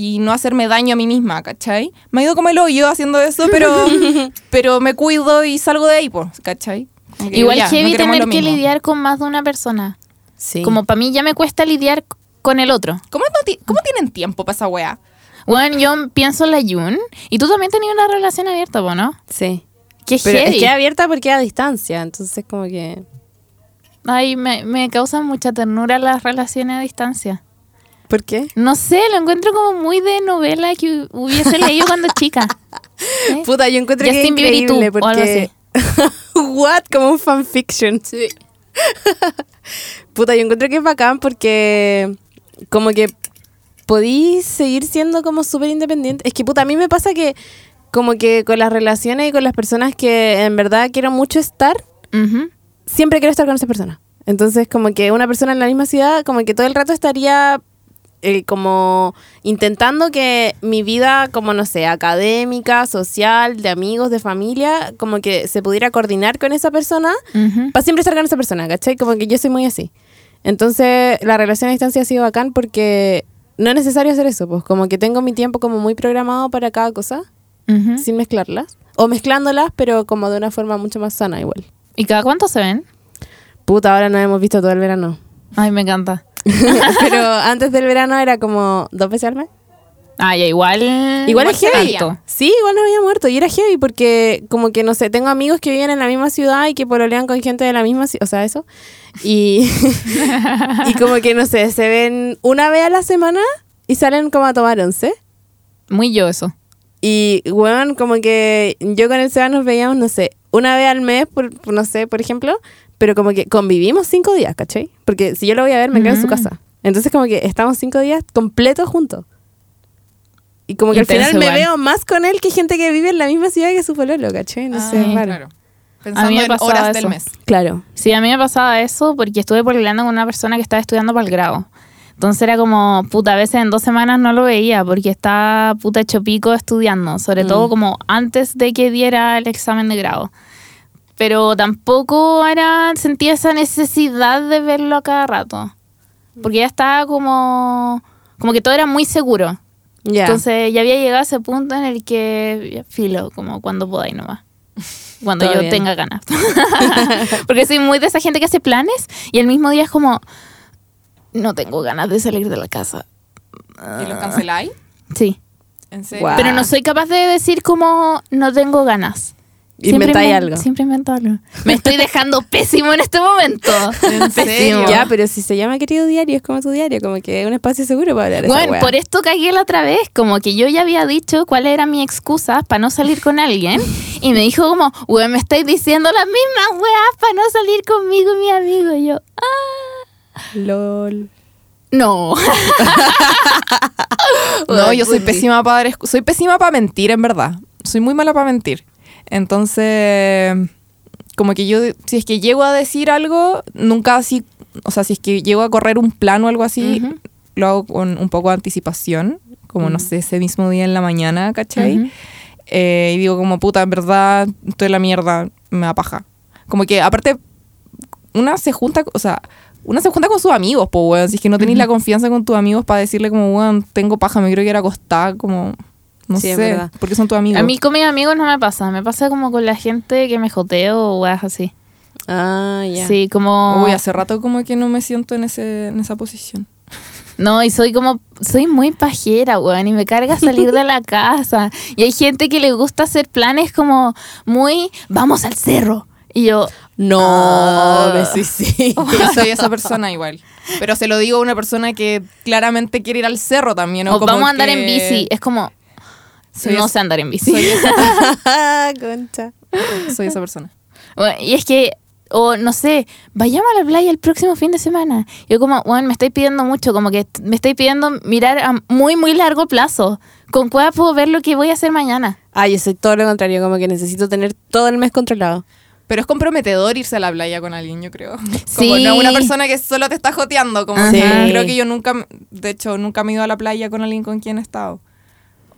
y no hacerme daño a mí misma, ¿cachai? Me ha ido como el hoyo haciendo eso, pero, pero me cuido y salgo de ahí, pues, ¿cachai? Que Igual ya, heavy tener que lidiar con más de una persona. Sí. Como para mí ya me cuesta lidiar con el otro. ¿Cómo, no ti- cómo tienen tiempo para esa wea? Bueno, yo pienso en la Jun y tú también tenías una relación abierta, ¿po, ¿no? Sí. Qué Pero heavy. es que abierta porque es a distancia, entonces como que... Ay, me, me causan mucha ternura las relaciones a distancia. ¿Por qué? No sé, lo encuentro como muy de novela que hu- hubiese leído cuando chica. ¿Eh? Puta, yo encuentro que es tú, increíble porque... What? Como un fanfiction. Sí. Puta, yo encuentro que es bacán porque como que podís seguir siendo como súper independiente. Es que puta, a mí me pasa que como que con las relaciones y con las personas que en verdad quiero mucho estar, siempre quiero estar con esa persona. Entonces como que una persona en la misma ciudad, como que todo el rato estaría eh, como intentando que mi vida, como no sé, académica, social, de amigos, de familia, como que se pudiera coordinar con esa persona para siempre estar con esa persona, ¿cachai? Como que yo soy muy así. Entonces, la relación a distancia ha sido bacán porque no es necesario hacer eso, pues como que tengo mi tiempo como muy programado para cada cosa, sin mezclarlas. O mezclándolas, pero como de una forma mucho más sana igual. ¿Y cada cuánto se ven? Puta, ahora nos hemos visto todo el verano. Ay, me encanta. pero antes del verano era como dos veces al mes. Ah, ya, igual. Igual, es heavy. harto. Sí, igual no había muerto. Y era heavy porque, como que no sé, tengo amigos que viven en la misma ciudad y que pololean con gente de la misma ciudad. O sea, eso. Y, y como que, no sé, se ven una vez a la semana y salen como a tomar once. Muy yo eso. Y, bueno, como que yo con el Seba nos veíamos, no sé, una vez al mes, por, no sé, por ejemplo, pero como que convivimos cinco días, ¿cachai? Porque si yo lo voy a ver, me quedo en su Mm. casa. Entonces, como que estamos cinco días completos juntos. Y como que al final me igual. veo más con él que gente que vive en la misma ciudad que su pololo, ¿cachai? No Ah, sé, sí. raro. Claro. Pensando me en pasaba horas eso. del mes. Claro. Sí, a mí me pasaba eso porque estuve pololeando con una persona que estaba estudiando para el grado. Entonces era como, puta, a veces en dos semanas no lo veía porque estaba puta hecho pico estudiando, sobre Mm. todo como antes de que diera el examen de grado. Pero tampoco era, sentía esa necesidad de verlo a cada rato. Porque ya estaba como, como que todo era muy seguro. Ya. Entonces ya había llegado a ese punto en el que, ya, filo, como cuando podáis nomás. Cuando Todo yo bien. tenga ganas. Porque soy muy de esa gente que hace planes y el mismo día es como, no tengo ganas de salir de la casa. ¿Y los canceláis? Sí. ¿En serio? Guau. Pero no soy capaz de decir como, no tengo ganas. Inventáis inven- algo. Siempre invento algo. Me estoy dejando pésimo en este momento. ¿En serio? Ya, pero si se llama querido diario, es como tu diario, como que es un espacio seguro para hablar esa Bueno, por esto cagué la otra vez, como que yo ya había dicho cuál era mi excusa para no salir con alguien y me dijo como, güey, me estáis diciendo las mismas weas para no salir conmigo y mi amigo. Y yo, ah, LOL. no. No, yo soy pésima para dar soy pésima para mentir, en verdad. Soy muy mala para mentir. Entonces, como que yo, si es que llego a decir algo, nunca así, o sea, si es que llego a correr un plan o algo así, lo hago con un poco de anticipación, como no sé, ese mismo día en la mañana, ¿cachai? Eh, y digo como, puta, en verdad, estoy en la mierda, me da paja. Como que, aparte, una se junta, o sea, una se junta con sus amigos, po, weón. Si es que no tenéis la confianza con tus amigos para decirle como, weón, tengo paja, me quiero ir a acostar, como, no Sí, es sé, verdad. porque son tus amigos. A mí con mis amigos no me pasa, me pasa como con la gente que me joteo o weas así. Ah, ya. Sí, como... Uy, hace rato como que no me siento en, ese, en esa posición. No, y soy como, soy muy pajera, weón, y me carga salir de la casa. Y hay gente que le gusta hacer planes como muy, vamos al cerro. Y yo, No, Ah. me suicido. Yo soy esa persona igual. Pero se lo digo a una persona que claramente quiere ir al cerro también. ¿no? o Como vamos a andar en que- bici. Es como, Soy no esa- sé andar en bici. Soy esa, Concha. soy esa persona. Bueno, y es que, o no sé, vayamos a la playa el próximo fin de semana. Yo como, bueno, me estoy pidiendo mucho, como que me estoy pidiendo mirar a muy, muy largo plazo. ¿Con cuál puedo ver lo que voy a hacer mañana? Ah, yo soy todo lo contrario, como que necesito tener todo el mes controlado. Pero es comprometedor irse a la playa con alguien, yo creo. Como Sí. no una persona que solo te está joteando. Como Sí. creo que yo nunca, de hecho, nunca me he ido a la playa con alguien con quien he estado.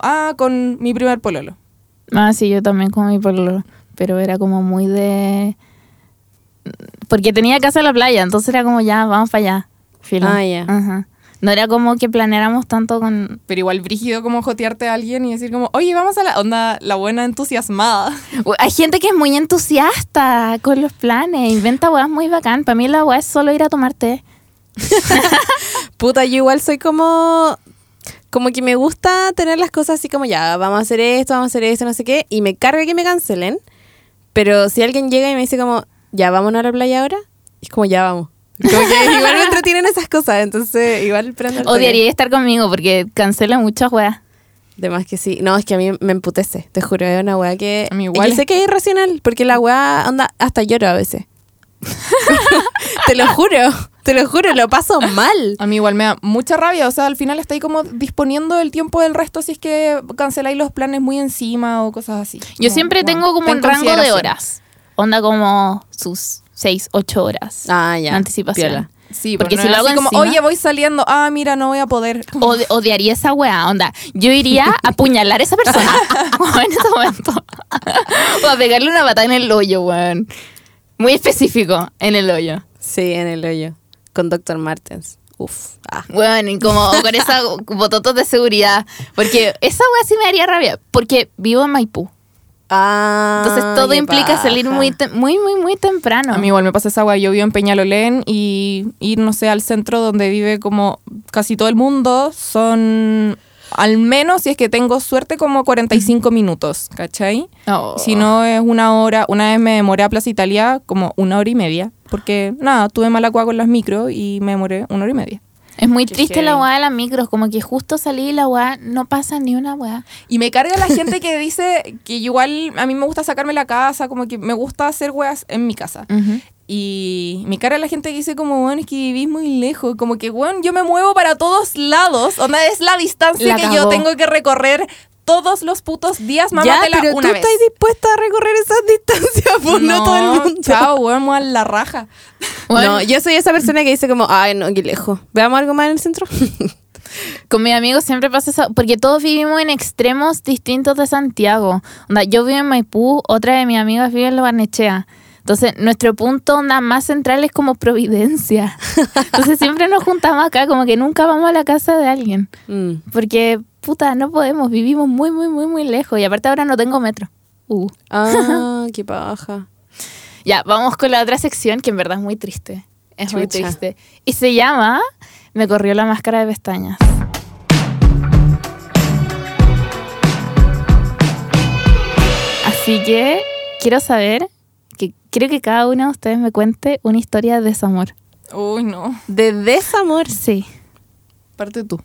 Ah, con mi primer pololo. Ah, sí, yo también con mi pololo. Pero era como muy de... Porque tenía casa en la playa, entonces era como ya, vamos para allá. Filo. Ah, ya. Ajá. No era como que planeáramos tanto con... Pero igual brígido como jotearte a alguien y decir como, oye, vamos a la onda, la buena entusiasmada. Hay gente que es muy entusiasta con los planes, inventa weas muy bacán. Para mí la wea es solo ir a tomar té. Puta, yo igual soy como. Como que me gusta tener las cosas así como ya, vamos a hacer esto, vamos a hacer esto, no sé qué. Y me carga que me cancelen. Pero si alguien llega y me dice como, ya, vámonos a la playa ahora, es como ya vamos. Como que igual me entretienen esas cosas, entonces igual prendo. Odiaría estar conmigo porque cancela muchas weas. De más que sí. No, es que a mí me emputece, te juro, es una weá que... A mí igual. Yo sé que es irracional, porque la weá, onda, hasta lloro a veces. te lo juro, te lo juro, lo paso mal. A mí igual me da mucha rabia, o sea, al final estáis como disponiendo el tiempo del resto si es que canceláis los planes muy encima o cosas así. Yo Como, siempre bueno, tengo como ten un rango de horas. Onda como sus 6, 8 horas. Ah, ya. Anticipación. piola. Sí, Porque si lo hago así como, encima- oye, voy saliendo, ah, mira, no voy a poder. Ode- odiaría esa wea, onda. Yo iría a apuñalar a esa persona en ese momento. o a pegarle una patada en el hoyo, weón. Muy específico, en el hoyo. Sí, en el hoyo. Con Dr. Martens. Uf. Ah. Weón, y como con esa bototos de seguridad. Porque esa wea sí me haría rabia. Porque vivo en Maipú. Ah, Entonces todo implica paja. salir muy, muy, muy, muy temprano. A mí igual me pasa esa guay. Yo vivo en Peñalolén y ir, no sé, al centro donde vive como casi todo el mundo son al menos si es que tengo suerte como 45 minutos, ¿cachai? Oh. Si no es una hora, una vez me demoré a Plaza Italia como una hora y media, porque nada, tuve mala cueva con las micro y me demoré una hora y media. Es muy Qué triste la weá de las micros, como que justo salí y la weá no pasa ni una weá. Y me carga la gente que dice que igual a mí me gusta sacarme la casa, como que me gusta hacer weas en mi casa. Y me carga la gente que dice como, bueno, es que vivís muy lejos. Como que, bueno, yo me muevo para todos lados. Onda, es la distancia La que yo tengo que recorrer todos los putos días, Ya, mámatela pero una tú vez. estás dispuesta a recorrer esas distancias, pues no, todo el mundo. Chao, weón, mueva la raja. Bueno, No, yo soy esa persona que dice como, ay, no, qué lejos. ¿Veamos algo más en el centro? Con mis amigos siempre pasa eso, porque todos vivimos en extremos distintos de Santiago. Onda, yo vivo en Maipú, otra de mis amigas vive en La Barnechea. Entonces, nuestro punto onda más central es como Providencia. Entonces, siempre nos juntamos acá, como que nunca vamos a la casa de alguien. Mm. Porque, puta, no podemos, vivimos muy, muy, muy, muy lejos. Y aparte ahora no tengo metro. Uh. Ah, qué paja. Ya, vamos con la otra sección, que en verdad es muy triste. Es muy triste. Y se llama Me corrió la máscara de pestañas. Así que quiero saber que creo que cada uno de ustedes me cuente una historia de desamor. Uy, no. De desamor. Sí. Parte tú.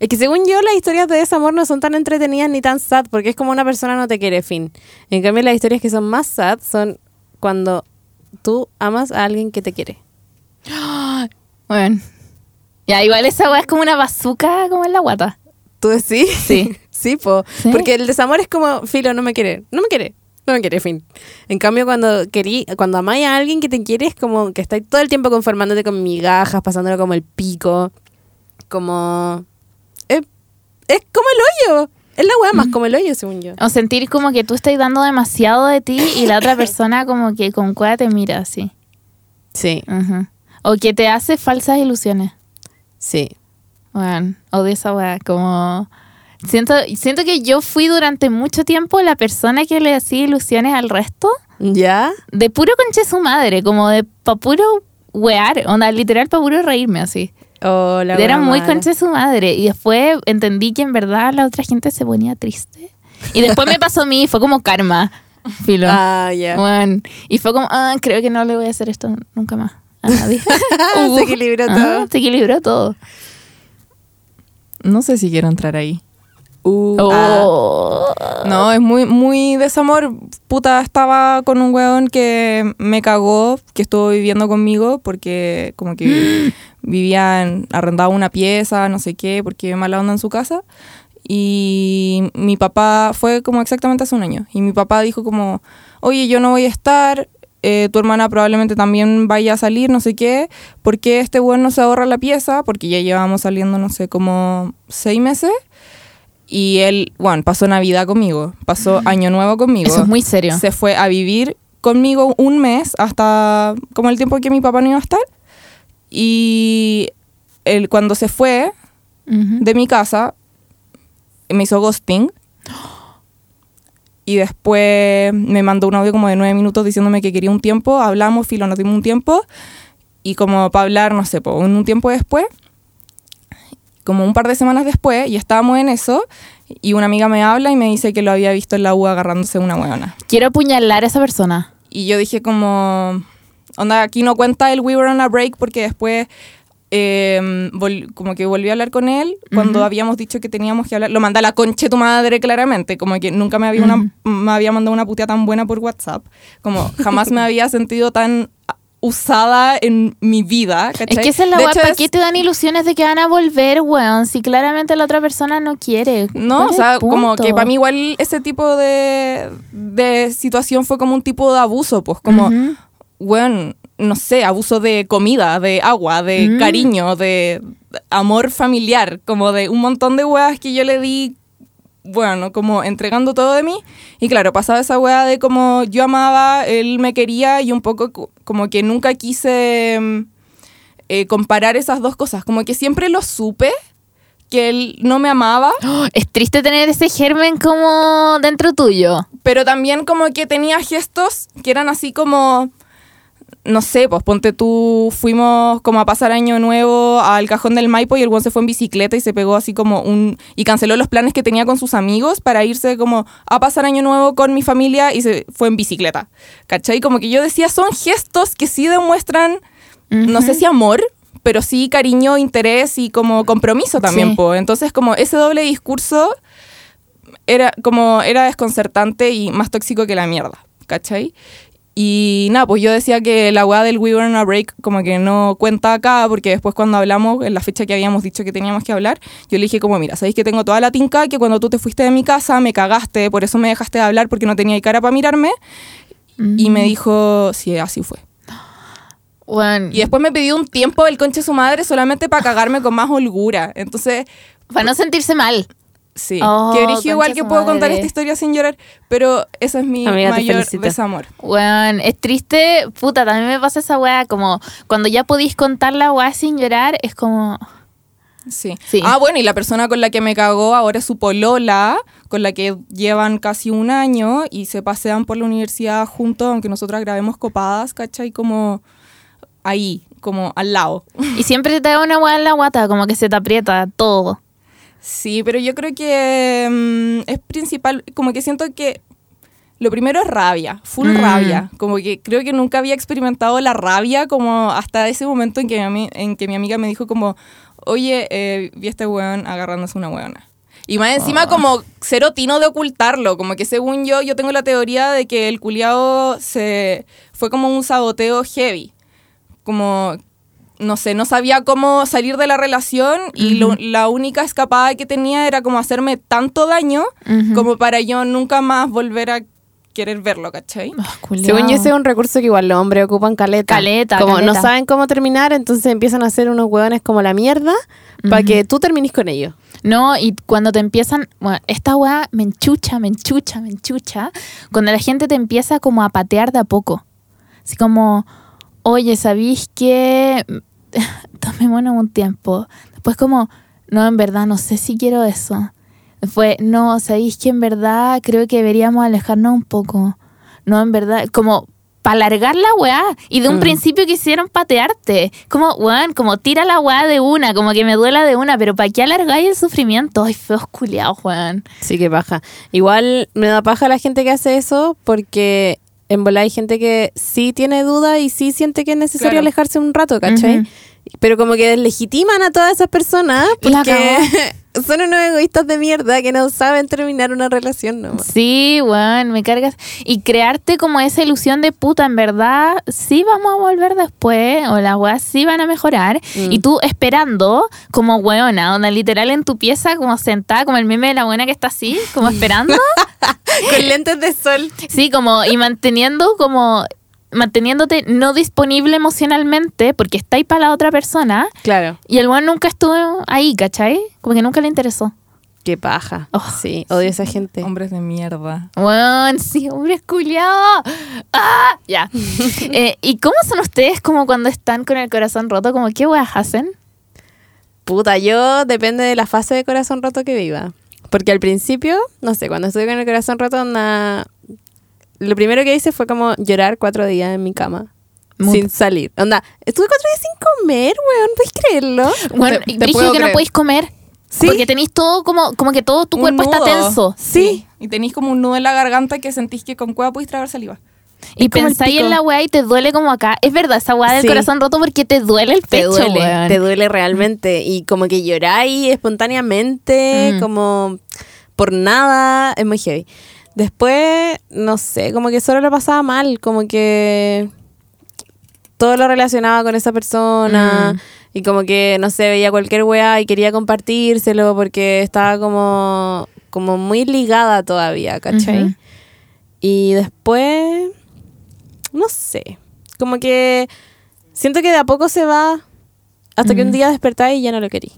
Es que según yo, las historias de desamor no son tan entretenidas ni tan sad, porque es como una persona no te quiere, fin. En cambio, las historias que son más sad son cuando tú amas a alguien que te quiere. Bueno. Ya, igual esa weá es como una bazooka como en la guata. ¿Tú decís? Sí. sí, po. Sí. Porque el desamor es como, filo, no me quiere. No me quiere. No me quiere, fin. En cambio, cuando querí, cuando amáis a alguien que te quiere, es como que estáis todo el tiempo conformándote con migajas, pasándolo como el pico. Como. Es, como el hoyo. Es la weá más como el hoyo, según yo. O sentir como que tú estás dando demasiado de ti y la otra persona como que con cueva te mira así. Sí. O que te hace falsas ilusiones. sí. Bueno, odio esa weá. Como. Siento, siento que yo fui durante mucho tiempo la persona que le hacía ilusiones al resto. ¿Ya? De puro conche su madre. Como de pa' puro wear. Onda, literal pa' puro reírme así. Oh, la Era muy mala. conche su madre. Y después entendí que en verdad la otra gente se ponía triste. Y después me pasó a mí. Fue como karma. Filo. Ah, ya. Bueno, y fue como, ah, creo que no le voy a hacer esto nunca más a nadie. Se equilibró Ajá, todo. Se equilibró todo. No sé si quiero entrar ahí. Uh, ah. Oh. No, es muy, muy desamor. Puta, estaba con un weón que me cagó, que estuvo viviendo conmigo porque como que vivían, arrendaba una pieza, no sé qué, porque mala onda en su casa. Y mi papá fue como exactamente hace un año. Y mi papá dijo como, oye, yo no voy a estar, eh, tu hermana probablemente también vaya a salir, no sé qué. ¿Por qué este weón no se ahorra la pieza? Porque ya llevamos saliendo, no sé, como seis meses. Y él, bueno, pasó Navidad conmigo, pasó Año Nuevo conmigo. Eso es muy serio. Se fue a vivir conmigo un mes hasta como el tiempo que mi papá no iba a estar. Y él, cuando se fue de mi casa, me hizo ghosting. Y después me mandó un audio como de nueve minutos diciéndome que quería un tiempo. Hablamos, filo, nos dimos un tiempo. Y como para hablar, no sé, po, un tiempo después, como un par de semanas después, y estábamos en eso, y una amiga me habla y me dice que lo había visto en la U agarrándose una huevona. Quiero apuñalar a esa persona. Y yo dije como, onda, aquí no cuenta el we were on a break porque después eh, como que volví a hablar con él cuando habíamos dicho que teníamos que hablar. Lo mandé a la concha de tu madre claramente, como que nunca me había, una, me había mandado una putea tan buena por WhatsApp, como jamás me había sentido tan usada en mi vida. Es ¿cachai? que esa es la hecho, ¿Para es- qué te dan ilusiones de que van a volver, weón? Si claramente la otra persona no quiere. No, ¿Cuál o es sea, como que para mí igual ese tipo de, de situación fue como un tipo de abuso, pues como. Bueno, no sé, abuso de comida, de agua, de Mm. cariño, de amor familiar, como de un montón de weas que yo le di, bueno, como entregando todo de mí. Y claro, pasaba esa wea de como yo amaba, él me quería y un poco co- como que nunca quise mm, eh, comparar esas dos cosas, como que siempre lo supe, que él no me amaba. Oh, es triste tener ese germen como dentro tuyo. pero también como que tenía gestos que eran así como no sé, pues ponte tú, fuimos como a pasar año nuevo al cajón del Maipo y el buen se fue en bicicleta y se pegó así como un... y canceló los planes que tenía con sus amigos para irse como a pasar año nuevo con mi familia y se fue en bicicleta. ¿Cachai? Como que yo decía, son gestos que sí demuestran, no sé si amor, pero sí cariño, interés y como compromiso también, Sí. po. Entonces como ese doble discurso era como era desconcertante y más tóxico que la mierda, ¿cachai? Y nada, pues yo decía que la weá del We Were on a Break como que no cuenta acá, porque después cuando hablamos, en la fecha que habíamos dicho que teníamos que hablar, yo le dije como, mira, sabéis que tengo toda la tinca, que cuando tú te fuiste de mi casa me cagaste, por eso me dejaste de hablar porque no tenía cara para mirarme. Y me dijo, sí, así fue. Bueno, Y después me pidió un tiempo el conche su madre solamente para cagarme con más holgura. Entonces, para no sentirse mal. Sí, Oh, que brígido igual que puedo contar esta historia sin llorar, pero ese es mi Amiga, mayor desamor. Bueno, es triste, puta, también me pasa esa weá, como cuando ya podéis contar la weá sin llorar, es como... Sí. Sí. Ah, bueno, y la persona con la que me cagó ahora es su polola, con la que llevan casi un año y se pasean por la universidad juntos, aunque nosotras grabemos copadas, ¿cachai? Como ahí, como al lado. Y siempre te da una weá en la guata, como que se te aprieta todo. Sí, pero yo creo que mm, es principal, como que siento que lo primero es rabia, full Mm. rabia. Como que creo que nunca había experimentado la rabia como hasta ese momento en que mi, en que mi amiga me dijo como, oye, eh, vi a este weón agarrándose una weona. Y más encima como cero tino de ocultarlo, como que según yo, yo tengo la teoría de que el culiao se fue como un saboteo heavy. Como no sé, no sabía cómo salir de la relación y lo- la única escapada que tenía era como hacerme tanto daño como para yo nunca más volver a querer verlo, ¿cachai? Ah. Según yo, ese es un recurso que igual los hombres ocupan caleta. Caleta, Como caleta. no saben cómo terminar, entonces empiezan a hacer unos hueones como la mierda para que tú termines con ellos. No, y cuando te empiezan, bueno, esta weá me enchucha, me enchucha, me enchucha, cuando la gente te empieza como a patear de a poco. Así como, oye, ¿sabéis que tomémonos un tiempo? Después como, no, en verdad, no sé si quiero eso. Después, no, ¿sabéis que en verdad creo que deberíamos alejarnos un poco? No, en verdad, como para alargar la weá. Y de un Mm. principio quisieron patearte. Como, weón, como tira la weá de una, como que me duela de una, pero ¿para qué alargáis el sufrimiento? Ay, feos culiados, weón. Sí, que paja. Igual me da paja la gente que hace eso porque en bola hay gente que sí tiene duda y sí siente que es necesario Claro. alejarse un rato, ¿cachai? Ujú. Pero como que deslegitiman a todas esas personas porque son unos egoístas de mierda que no saben terminar una relación nomás. Sí, weón, me cargas. Y crearte como esa ilusión de puta, en verdad, sí vamos a volver después, o las weas sí van a mejorar. Mm. Y tú esperando, como weona, onda literal en tu pieza, como sentada, como el meme de la buena que está así, como esperando. Con lentes de sol. Sí, como, y manteniendo como manteniéndote no disponible emocionalmente porque está ahí para la otra persona Claro. y el weón nunca estuvo ahí, ¿cachai? Como que nunca le interesó. Qué paja. Oh, sí, odio a esa gente. Hombres de mierda. Weón, sí, hombre culiado. ¡Ah! Ya. Eh, ¿Y cómo son ustedes como cuando están con el corazón roto? Como, ¿qué weas hacen? Puta, yo depende de la fase de corazón roto que viva. Porque al principio, no sé, cuando estuve con el corazón roto, onda, lo primero que hice fue como llorar cuatro días en mi cama. Sin salir. Onda, estuve cuatro días sin comer, weón, ¿puedes creerlo? Bueno, Te- te puedo que no podéis comer. Sí. Porque tenéis todo como, como que todo tu Un cuerpo está tenso. Sí. Y tenéis como un nudo en la garganta que sentís que con cueva podéis tragar saliva. Y pensáis en la weá y te duele como acá. Es verdad, esa weá del Sí. corazón roto porque te duele el Te pecho, duele, weón. te duele realmente. Y como que lloráis espontáneamente, Mm. como por nada, es muy heavy. Después, no sé, como que solo lo pasaba mal, como que todo lo relacionaba con esa persona. Mm. Y como que, no sé, veía cualquier weá y quería compartírselo porque estaba como, como muy ligada todavía, ¿cachai? Y después, no sé, como que siento que de a poco se va hasta que un Mm. día despertáis y ya no lo querí.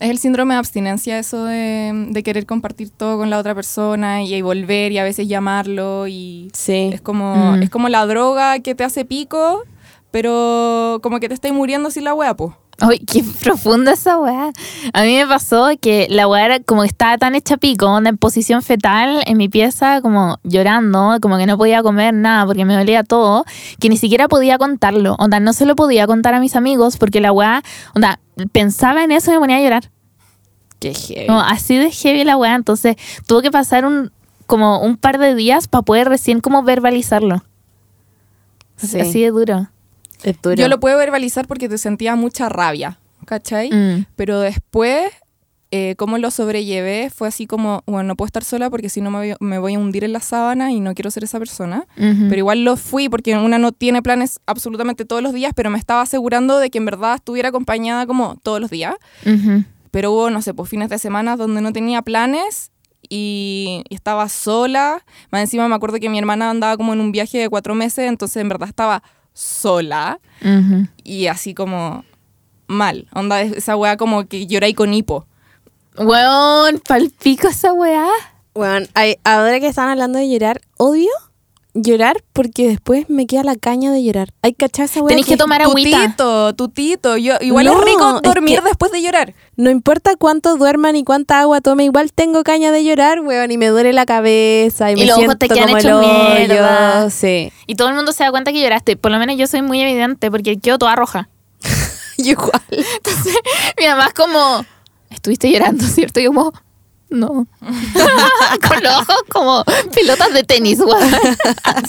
Es el síndrome de abstinencia, eso de, de querer compartir todo con la otra persona y, y volver y a veces llamarlo y Sí. es como, Mm. es como la droga que te hace pico, pero como que te estáis muriendo sin la wea, po. Ay, qué profunda esa weá. A mí me pasó que la weá era como que estaba tan hecha pico, onda en posición fetal en mi pieza, como llorando, como que no podía comer nada porque me dolía todo, que ni siquiera podía contarlo. Onda, no se lo podía contar a mis amigos porque la weá, onda, pensaba en eso y me ponía a llorar. Qué heavy. Como así de heavy la weá. Entonces tuvo que pasar un, como un par de días para poder recién como verbalizarlo. Sí. Así de duro. Yo lo puedo verbalizar porque te sentía mucha rabia, ¿cachai? Mm. Pero después, eh, cómo lo sobrellevé fue así como, bueno, no puedo estar sola porque si no me voy, me voy a hundir en la sábana y no quiero ser esa persona. Pero igual lo fui porque una no tiene planes absolutamente todos los días, pero me estaba asegurando de que en verdad estuviera acompañada como todos los días. Pero hubo, no sé, pues fines de semana donde no tenía planes y estaba sola. Más encima me acuerdo que mi hermana andaba como en un viaje de cuatro meses, entonces en verdad estaba sola y así como mal. Onda, esa weá como que lloré con hipo. Weón, palpico esa weá. Bueno, hay- ahora que están hablando de llorar, odio llorar porque después me queda la caña de llorar. Hay cachar esa wea Tenés que tomar agüita. Tutito, tutito. Yo, igual No, es rico es dormir que- después de llorar. No importa cuánto duerma ni cuánta agua tome, igual tengo caña de llorar, weón, y me duele la cabeza y, Y me los ojos siento te quedan como el hoyo. Sí. Y todo el mundo se da cuenta que lloraste. Por lo menos yo soy muy evidente porque quedo toda roja. Igual. Mi mamá es como, estuviste llorando, ¿cierto? Y como, no. Con los ojos como pelotas de tenis, weón.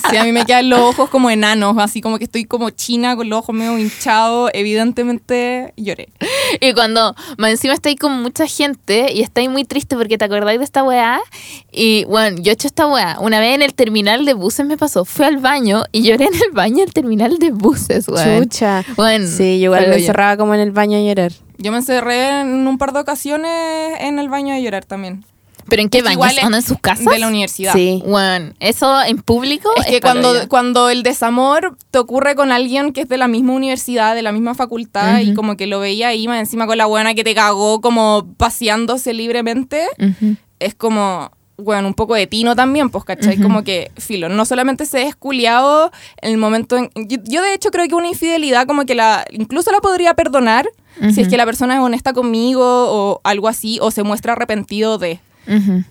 Sí, a mí me quedan los ojos como enanos, así como que estoy como china con los ojos medio hinchados. Evidentemente lloré. Y cuando más encima estáis con mucha gente y estáis muy triste porque te acordáis de esta weá. Y bueno, yo he hecho esta weá. Una vez en el terminal de buses me pasó. Fui al baño y lloré en el baño del terminal de buses, weón. Chucha. Bueno, Sí, yo igual me encerraba como en el baño a llorar. Yo me encerré en un par de ocasiones en el baño a llorar también. ¿Pero en qué Es que baño? es ¿Son en sus casas? De la universidad. Sí. Bueno, eso en público Es que palo cuando, cuando el desamor te ocurre con alguien que es de la misma universidad, de la misma facultad, y Ujú. como que lo veía ahí más encima con la buena que te cagó como paseándose libremente, Ujú. es como, bueno, un poco de tino también, pues, ¿cachai? Ujú. Como que, filo, no solamente se es culiado en el momento en... Yo, yo, de hecho creo que una infidelidad como que la... Incluso la podría perdonar si es que la persona es honesta conmigo o algo así, o se muestra arrepentido de... Ujú.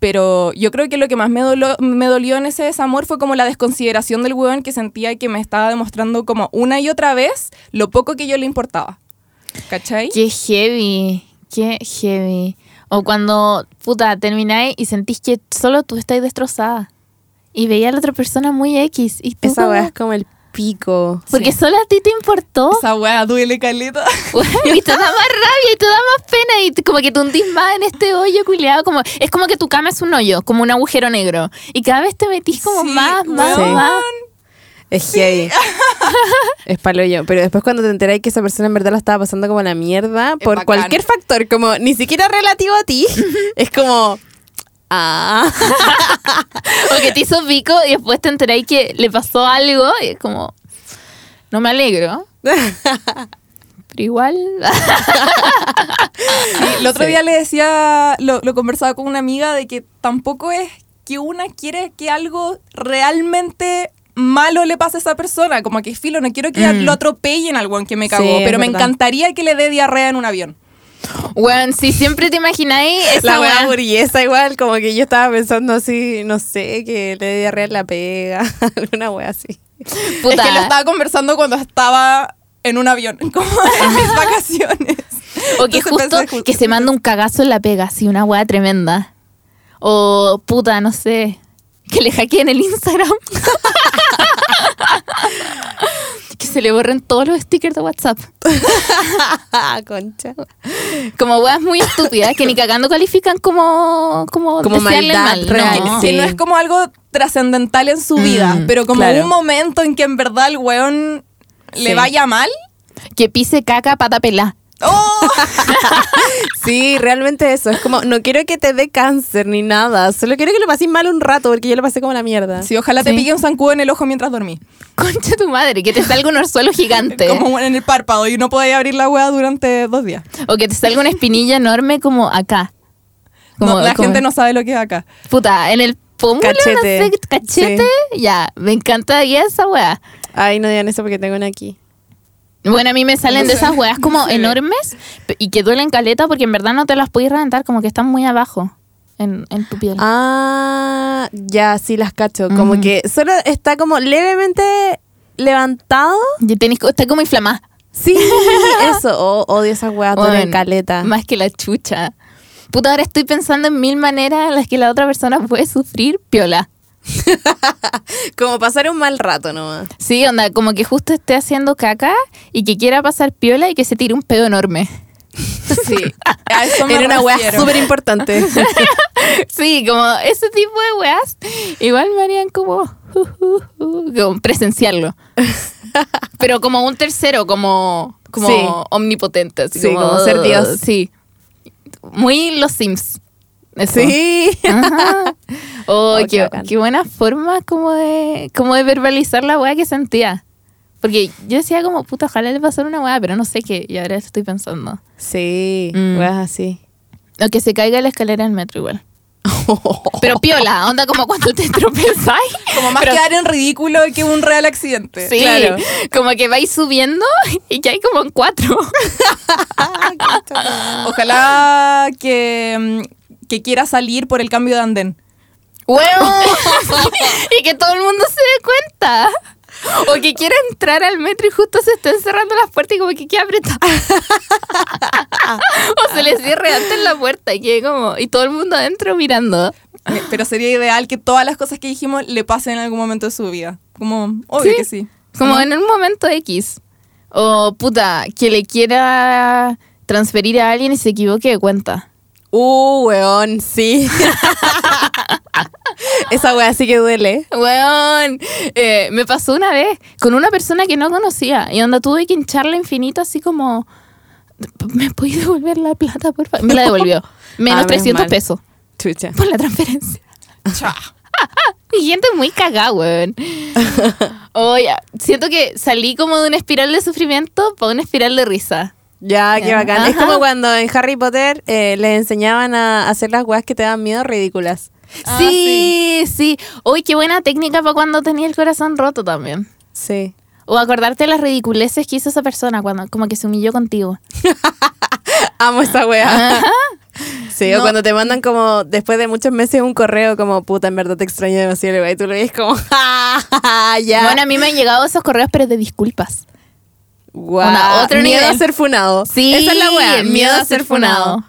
Pero yo creo que lo que más me, dolo- me dolió en ese desamor fue como la desconsideración del weón que sentía que me estaba demostrando como una y otra vez lo poco que yo le importaba. ¿Cachai? Qué heavy, qué heavy. O cuando, puta, termináis y sentís que solo tú estás destrozada. Y veía a la otra persona muy X. Y tú Esa como- weá es como el pico. Porque solo a ti te importó. Esa weá duele caleta. y te da más rabia y te da más pena y como que te hundís más en este hoyo culiado. Como, es como que tu cama es un hoyo, como un agujero negro. Y cada vez te metís como Sí, más, más, weón. más. Es heavy. es palo yo. Pero después cuando te enteráis que esa persona en verdad la estaba pasando como la mierda, Es por bacán. cualquier factor, como ni siquiera relativo a ti, es como... Ah. O que te hizo pico y después te enteráis que le pasó algo y es como, no me alegro. Pero igual. Sí, el otro Sí. día le decía, lo, lo conversaba con una amiga de que tampoco es que una quiere que algo realmente malo le pase a esa persona. Como que filo, no quiero que Mm. lo atropellen al weón que me cagó, pero me encantaría que le dé diarrea en un avión. Bueno, si siempre te imagináis esa La wea weá. burguesa igual, como que yo estaba pensando así, no sé, que le dé diarrea en la pega, alguna wea así. Puta. Es que lo estaba conversando cuando estaba en un avión, como en mis vacaciones. O que Entonces justo pensé que se manda un cagazo en la pega, así, una weá tremenda. O puta, no sé, que le hackeen el Instagram. que se le borren todos los stickers de WhatsApp. Concha. Como weas muy estúpidas que ni cagando califican como como, Como maldad mal. real, No. Que no es como algo trascendental en su vida, Mm, pero como claro. un momento en que en verdad el weón le Sí. vaya mal. Que pise caca pata pelá. ¡Oh! Sí, realmente eso. Es como, no quiero que te dé cáncer ni nada. Solo quiero que lo pases mal un rato porque yo lo pasé como la mierda. Sí, ojalá te pique un zancudo en el ojo mientras dormí. Concha tu madre, que te salga un orzuelo gigante. Como en el párpado y no podía abrir la weá durante dos días. O que te salga una espinilla enorme como acá. Como- No, la como- gente no sabe lo que es acá. Puta, en el pómulo, Cachete. no sé, cachete. Ya, me encanta y esa weá. Ay, no digan eso porque tengo una aquí. Bueno, a mí me salen de esas weas como enormes y que duelen caleta porque en verdad no te las puedes reventar, como que están muy abajo en, en tu piel. Ah, ya, sí las cacho. Como que solo está como levemente levantado. Y tenés, está como inflamada. Sí, eso. Oh, odio esas weas, Bueno, duelen caleta. Más que la chucha. Puta, ahora estoy pensando en mil maneras en las que la otra persona puede sufrir piola. Como pasar un mal rato nomás. Sí, onda, como que justo esté haciendo caca y que quiera pasar piola y que se tire un pedo enorme. Sí, a eso me Era una refiero. súper importante. Sí, como ese tipo de weas, igual me harían como, como presenciarlo. Pero como un tercero, como, como Sí. omnipotente. Así Sí, como ser Dios. Sí. Muy los Sims. Sí. Ajá. Oh, Oh, qué buena forma como de, como de verbalizar la wea que sentía. Porque yo decía como, puta, ojalá le pasara una wea, pero no sé qué. Y ahora estoy pensando. Sí, Mm. así. O que se caiga la escalera del metro igual. Pero piola, onda como cuando te tropezáis. Como más Pero- quedar en ridículo que un real accidente. Sí, claro. como que vais subiendo y que hay como en cuatro. Ojalá que, mm, que quiera salir por el cambio de andén. ¡Huevo! y que todo el mundo se dé cuenta. O que quiera entrar al metro y justo se estén cerrando las puertas y como que quede apretado. o se le cierre antes la puerta y quede como... Y todo el mundo adentro mirando. Eh, Pero sería ideal que todas las cosas que dijimos le pasen en algún momento de su vida. Como, obvio Sí. que sí. Como en un momento X. O puta, que le quiera transferir a alguien y se equivoque de cuenta. Uh, weón, sí. Esa wea sí que duele. Weón, eh, me pasó una vez con una persona que no conocía y donde tuve que hincharla infinito así como, ¿me puedes devolver la plata, por favor? Me la devolvió. Menos Ah, menos 300 mal. pesos Chucha. por la transferencia. Chao. Y gente muy cagada, weón. Oye, siento que salí como de una espiral de sufrimiento para una espiral de risa. Ya, qué bacán. Es como cuando en Harry Potter eh, les enseñaban a hacer las weas que te dan miedo ridículas. Ah, sí, sí. Uy, qué buena técnica para cuando tenía el corazón roto también. Sí. O acordarte de las ridiculeces que hizo esa persona cuando como que se humilló contigo. Amo esa wea. Ajá. Sí, o cuando te mandan como después de muchos meses un correo como puta, en verdad te extraño demasiado, y tú lo ves como "Ja, ja, ja, ya. Bueno, a mí me han llegado esos correos, pero de disculpas. Guau. una- otro miedo nivel. a ser funado. Sí, Esa es la wea, miedo a ser funado.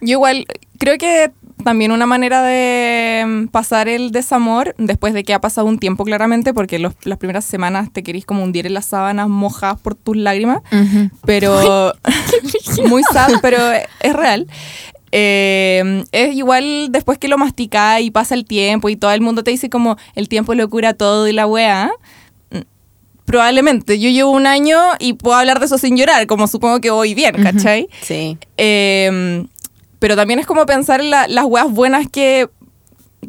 Yo igual creo que también una manera de mm, pasar el desamor, después de que ha pasado un tiempo claramente, porque los- las primeras semanas te querís como hundir en las sábanas mojadas por tus lágrimas, pero muy sad, pero es real. Eh, es igual después que lo masticás y pasa el tiempo y todo el mundo te dice como el tiempo lo cura todo y la weá. Mm, Probablemente, yo llevo un año y puedo hablar de eso sin llorar, como supongo que voy bien, ¿cachai? Sí. Eh, pero también es como pensar en la- las weas buenas que,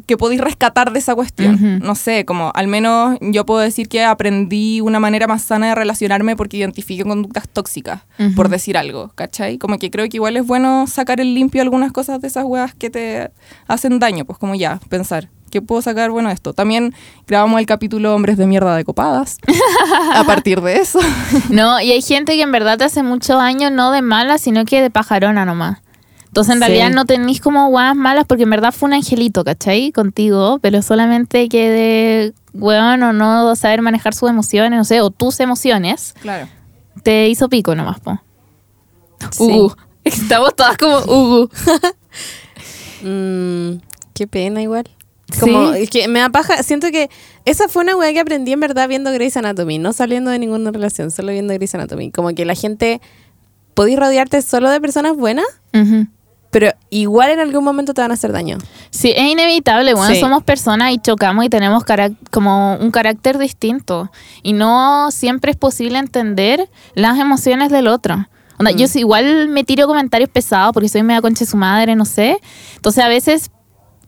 que podéis rescatar de esa cuestión. No sé, como al menos yo puedo decir que aprendí una manera más sana de relacionarme porque identifiqué conductas tóxicas, por decir algo, ¿cachai? Como que creo que igual es bueno sacar el limpio algunas cosas de esas weas que te hacen daño, pues como ya, pensar. ¿Qué puedo sacar bueno esto? También grabamos el capítulo Hombres de mierda de copadas. a partir de eso. No, y hay gente que en verdad te hace mucho daño, no de mala, sino que de pajarona nomás. Entonces, en Sí. realidad no tenéis como guas malas porque en verdad fue un angelito, ¿cachai? Contigo, pero solamente que de weón o no saber manejar sus emociones, no sé, o tus emociones, Claro. te hizo pico nomás, po. Sí. Ugu. Estamos todas como Ugu. Mm, qué pena igual. Como, Sí. es que me da paja. Siento que esa fue una weá que aprendí en verdad viendo Grey's Anatomy, no saliendo de ninguna relación, solo viendo Grey's Anatomy. Como que la gente podéis rodearte solo de personas buenas, Ujú. pero igual en algún momento te van a hacer daño. Sí, es inevitable, bueno, Sí. somos personas y chocamos y tenemos como un carácter distinto. Y no siempre es posible entender las emociones del otro. Onda, Yo sí igual me tiro comentarios pesados porque soy media concha de su madre, no sé. Entonces a veces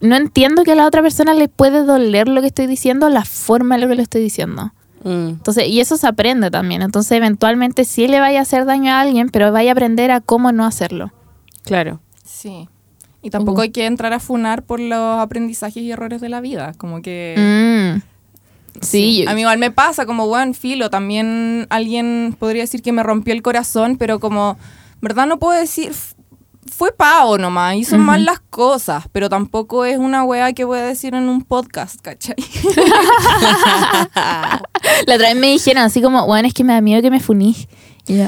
no entiendo que a la otra persona le puede doler lo que estoy diciendo, la forma de lo que le estoy diciendo. Mm, Entonces, y eso se aprende también. Entonces, eventualmente sí le vaya a hacer daño a alguien, pero vaya a aprender a cómo no hacerlo. claro. Sí. Y tampoco Uh. hay que entrar a funar por los aprendizajes y errores de la vida. Como que Mm. Sí, yo- A mí igual me pasa como, weón, filo, también alguien podría decir que me rompió el corazón, pero como, ¿verdad? No puedo decir, fue pavo nomás, hizo mal las cosas, pero tampoco es una weá que voy a decir en un podcast, ¿cachai? la otra vez me dijeron así como, bueno, es que me da miedo que me funís. Y yo,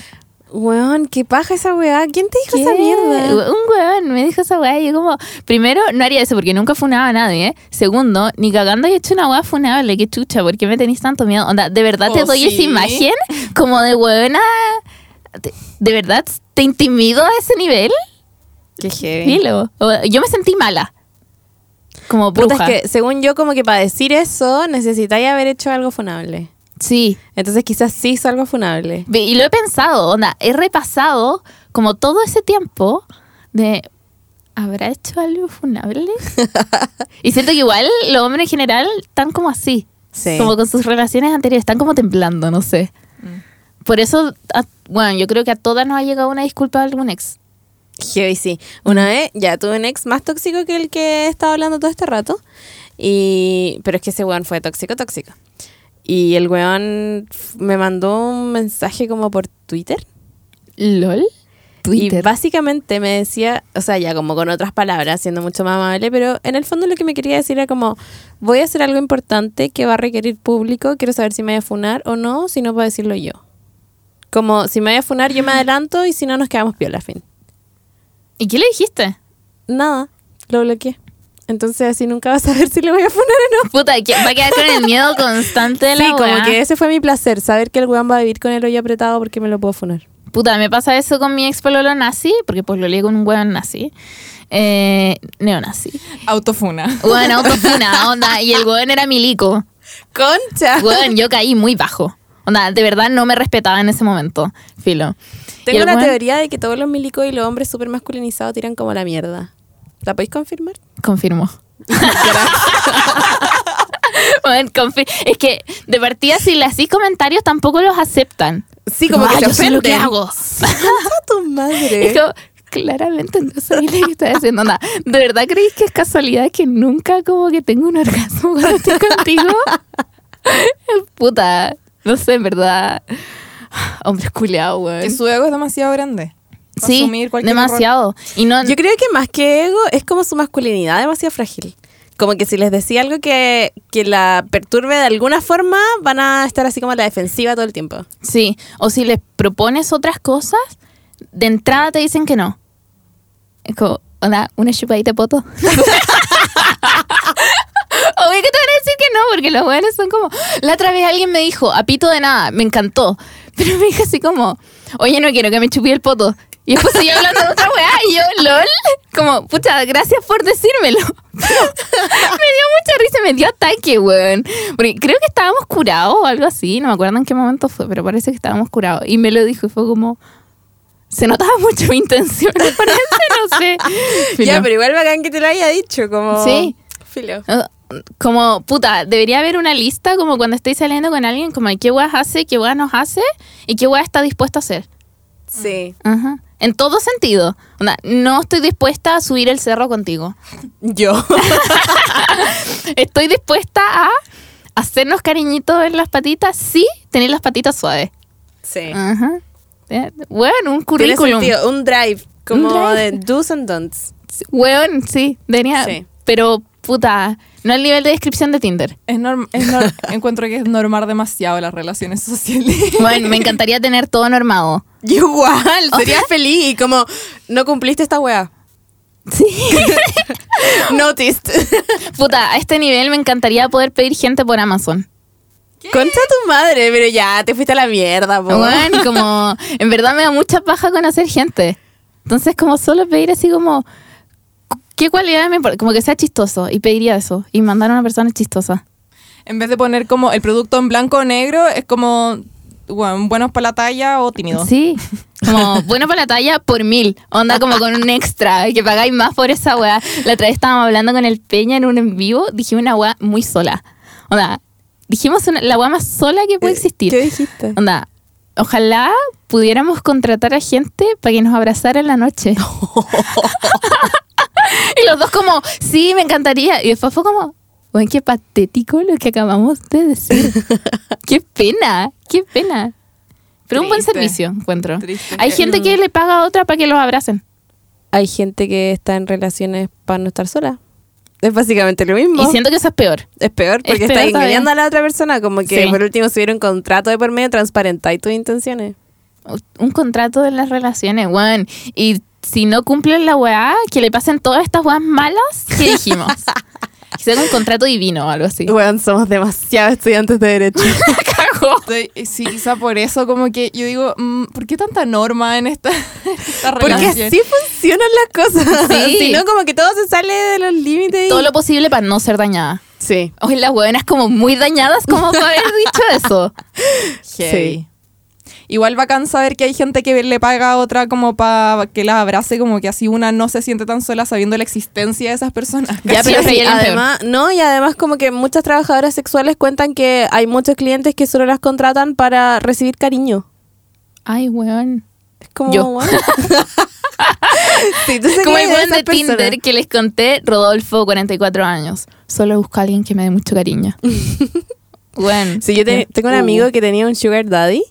Weón, qué paja esa weá. ¿Quién te dijo esa mierda? Un weón me dijo esa weá y yo como, primero, no haría eso porque nunca funaba a nadie. Segundo, ni cagando he hecho una weá funable, qué chucha, ¿por qué me tenéis tanto miedo? Onda, ¿de verdad te Oh, doy esa imagen como de weona? ¿De, de verdad te intimido a ese nivel? Qué heavy. Yo me sentí mala. Como Puta, bruja. es que según yo, como que para decir eso necesitáis haber hecho algo funable. Sí. Entonces quizás sí hizo algo funable. Y lo he pensado, onda, he repasado como todo ese tiempo de ¿habrá hecho algo funable? y siento que igual los hombres en general están como así. Sí. Como con sus relaciones anteriores, están como temblando, no sé. Por eso, a- bueno, yo creo que a todas nos ha llegado una disculpa de algún ex. Heavy, sí. Una vez ya tuve un ex más tóxico que el que he estado hablando todo este rato. Y, pero es que ese weón fue tóxico, tóxico. Y el weón me mandó un mensaje como por Twitter. ¿Lol? Y Twitter. básicamente me decía, o sea, ya como con otras palabras, siendo mucho más amable, pero en el fondo lo que me quería decir era como, voy a hacer algo importante que va a requerir público, quiero saber si me voy a funar o no, si no puedo decirlo yo. Como, si me voy a funar, yo me adelanto y si no, nos quedamos piola, fin. ¿Y qué le dijiste? Nada, lo bloqueé. Entonces así nunca vas a saber si le voy a funar o no. Puta, va a quedar con el miedo constante de la Sí, como que ese fue mi placer, saber que el weón va a vivir con el hoyo apretado porque me lo puedo funar. Puta, me pasa eso con mi ex pololo nazi, porque pues lo lié con un weón nazi. Eh, neonazi. Autofuna. Weón, autofuna, onda. Y el weón era milico. ¡Concha! Weón, yo caí muy bajo. Onda, de verdad no me respetaba en ese momento. Filo. Tengo weón- teoría de que todos los milicos y los hombres súper masculinizados tiran como la mierda. ¿La podéis confirmar? Confirmo. Confi- es que de partida si le hacís comentarios tampoco los aceptan. Sí, como Ah, que se yo sé lo que ofenden. hago. ¡A tu madre! Es como, claramente no sabía lo que estoy haciendo. Onda, ¿De verdad creéis que es casualidad que nunca como que tengo un orgasmo cuando estoy contigo? Puta, no sé, en verdad. Hombre culeado, Que weón. su ego es demasiado grande. Sí, asumir cualquier demasiado. Y no, Yo creo que más que ego es como su masculinidad demasiado frágil. Como que si les decía algo que, que la perturbe de alguna forma, van a estar así como a la defensiva todo el tiempo. sí. O si les propones otras cosas, de entrada te dicen que no. Es como, hola, una chupadita de poto. Obvio que te van a decir que no, porque los weones son como. La otra vez alguien me dijo, a pito de nada, me encantó. Pero me dijo así como, oye, no quiero que me chupí el poto. Y después seguía hablando de otra weá y yo, lol. Como, pucha, gracias por decírmelo. Me dio mucha risa, me dio ataque, weón. Porque creo que estábamos curados o algo así, no me acuerdo en qué momento fue, pero parece que estábamos curados. Y me lo dijo y fue como. Se notaba mucho mi intención, parece, no sé. Filo. Ya, pero igual bacán que te lo haya dicho, como... Sí. Filo. Como, puta, debería haber una lista como cuando estéis saliendo con alguien, como de qué weas hace, qué weas nos hace y qué weas está dispuesto a hacer. Sí. Ajá. En todo sentido. No estoy dispuesta a subir el cerro contigo. Yo. Estoy dispuesta a hacernos cariñitos en las patitas, sí, tener las patitas suaves. sí. Ajá. Eh, Bueno, un Tiene currículum. sentido. Un drive. Como Un drive. de do's and don'ts. Weón, sí, debería. Sí. Pero, puta, no al nivel de descripción de Tinder. Es norm- es nor- encuentro que es normar demasiado las relaciones sociales. Bueno, me encantaría tener todo normado. Igual, sería feliz y como, no cumpliste esta weá. Sí. Noticed. Puta, a este nivel me encantaría poder pedir gente por Amazon. Concha tu madre, pero ya, te fuiste a la mierda, po. Bueno, como, en verdad me da mucha paja conocer gente. Entonces, como solo pedir así como, ¿qué cualidades me importa? Como que sea chistoso. Y pediría eso. Y mandar a una persona chistosa. En vez de poner como el producto en blanco o negro, es como bueno, buenos para la talla o tímido. Sí. Como, bueno para la talla por mil. Onda como con un extra. Que pagáis más por esa weá. La otra vez estábamos hablando con el Peña en un en vivo. Dijimos una weá muy sola. Onda, dijimos una- la weá más sola que puede existir. ¿Qué dijiste? Onda, ojalá pudiéramos contratar a gente para que nos abrazara en la noche. y los dos como, sí, me encantaría. Y después fue como, Bueno, qué patético lo que acabamos de decir. qué pena, qué pena. Pero un buen servicio, encuentro. Triste. Hay gente que le paga a otra para que los abracen. Hay gente que está en relaciones para no estar sola. Es básicamente lo mismo. Y siento que eso es peor. Es peor porque Es peor está engañando a la otra persona. Como que Sí. por último, si hubiera un contrato de por medio, transparentáis tus intenciones. Un contrato de las relaciones, weón. Y si no cumplen la weá, que le pasen todas estas weas malas que dijimos. que sea un contrato divino o algo así. Bueno, somos demasiado estudiantes de Derecho. Cagó. Eh, sí, quizá por eso como que yo digo, mm, ¿por qué tanta norma en esta, esta porque relación? así funcionan las cosas. Sí. si no, como que todo se sale de los límites. y- Todo lo posible para no ser dañada. Sí. Hoy las hueonas como muy dañadas como para haber dicho eso. Heavy. Igual bacán saber que hay gente que le paga a otra como para que la abrace, como que así una no se siente tan sola sabiendo la existencia de esas personas. Ya, Sí, pero sí, además, no, y además como que muchas trabajadoras sexuales cuentan que hay muchos clientes que solo las contratan para recibir cariño. Ay, weón. Es como, Yo. bueno. sí, tú sé Como el weón de persona. Tinder que les conté, Rodolfo, 44 años. Solo busca a alguien que me dé mucho cariño. Bueno. Sí, yo te- tengo un amigo que tenía un sugar daddy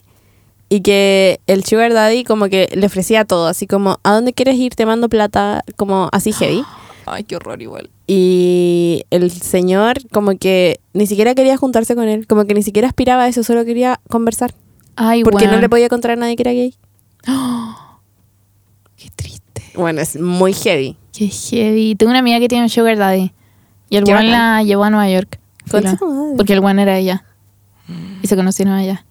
y que el sugar daddy como que le ofrecía todo, así como, ¿a dónde quieres ir? Te mando plata, como así heavy. Ay, qué horror igual. Y el señor como que ni siquiera quería juntarse con él, como que ni siquiera aspiraba a eso, solo quería conversar. Ay, Porque no le podía contar a nadie que era gay. Qué triste. Bueno, es muy heavy. Qué heavy. Tengo una amiga que tiene un sugar daddy. Y el bacán. la llevó a Nueva York. Porque el weón era ella. Y se conocieron allá.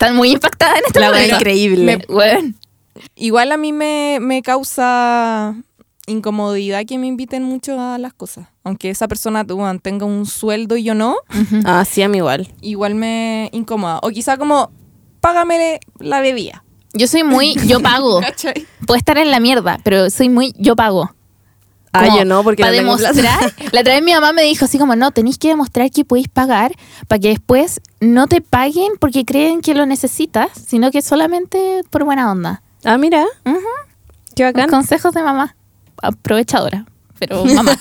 Están muy impactada en este La momento. increíble. Me-. Igual a mí me, me causa incomodidad que me inviten mucho a las cosas. Aunque esa persona weón, tenga un sueldo y yo no. Ah, sí, a mí igual. igual me incomoda. O quizá como, págame la bebida. Yo soy muy, yo pago. Puedo estar en la mierda, pero soy muy, yo pago. Ah, yo no, porque para no demostrar. La otra vez mi mamá me dijo así como, no, tenéis que demostrar que podéis pagar para que después no te paguen porque creen que lo necesitas, sino que solamente por buena onda. Ah, mira, qué bacán. Consejos de mamá. Aprovechadora, pero mamá.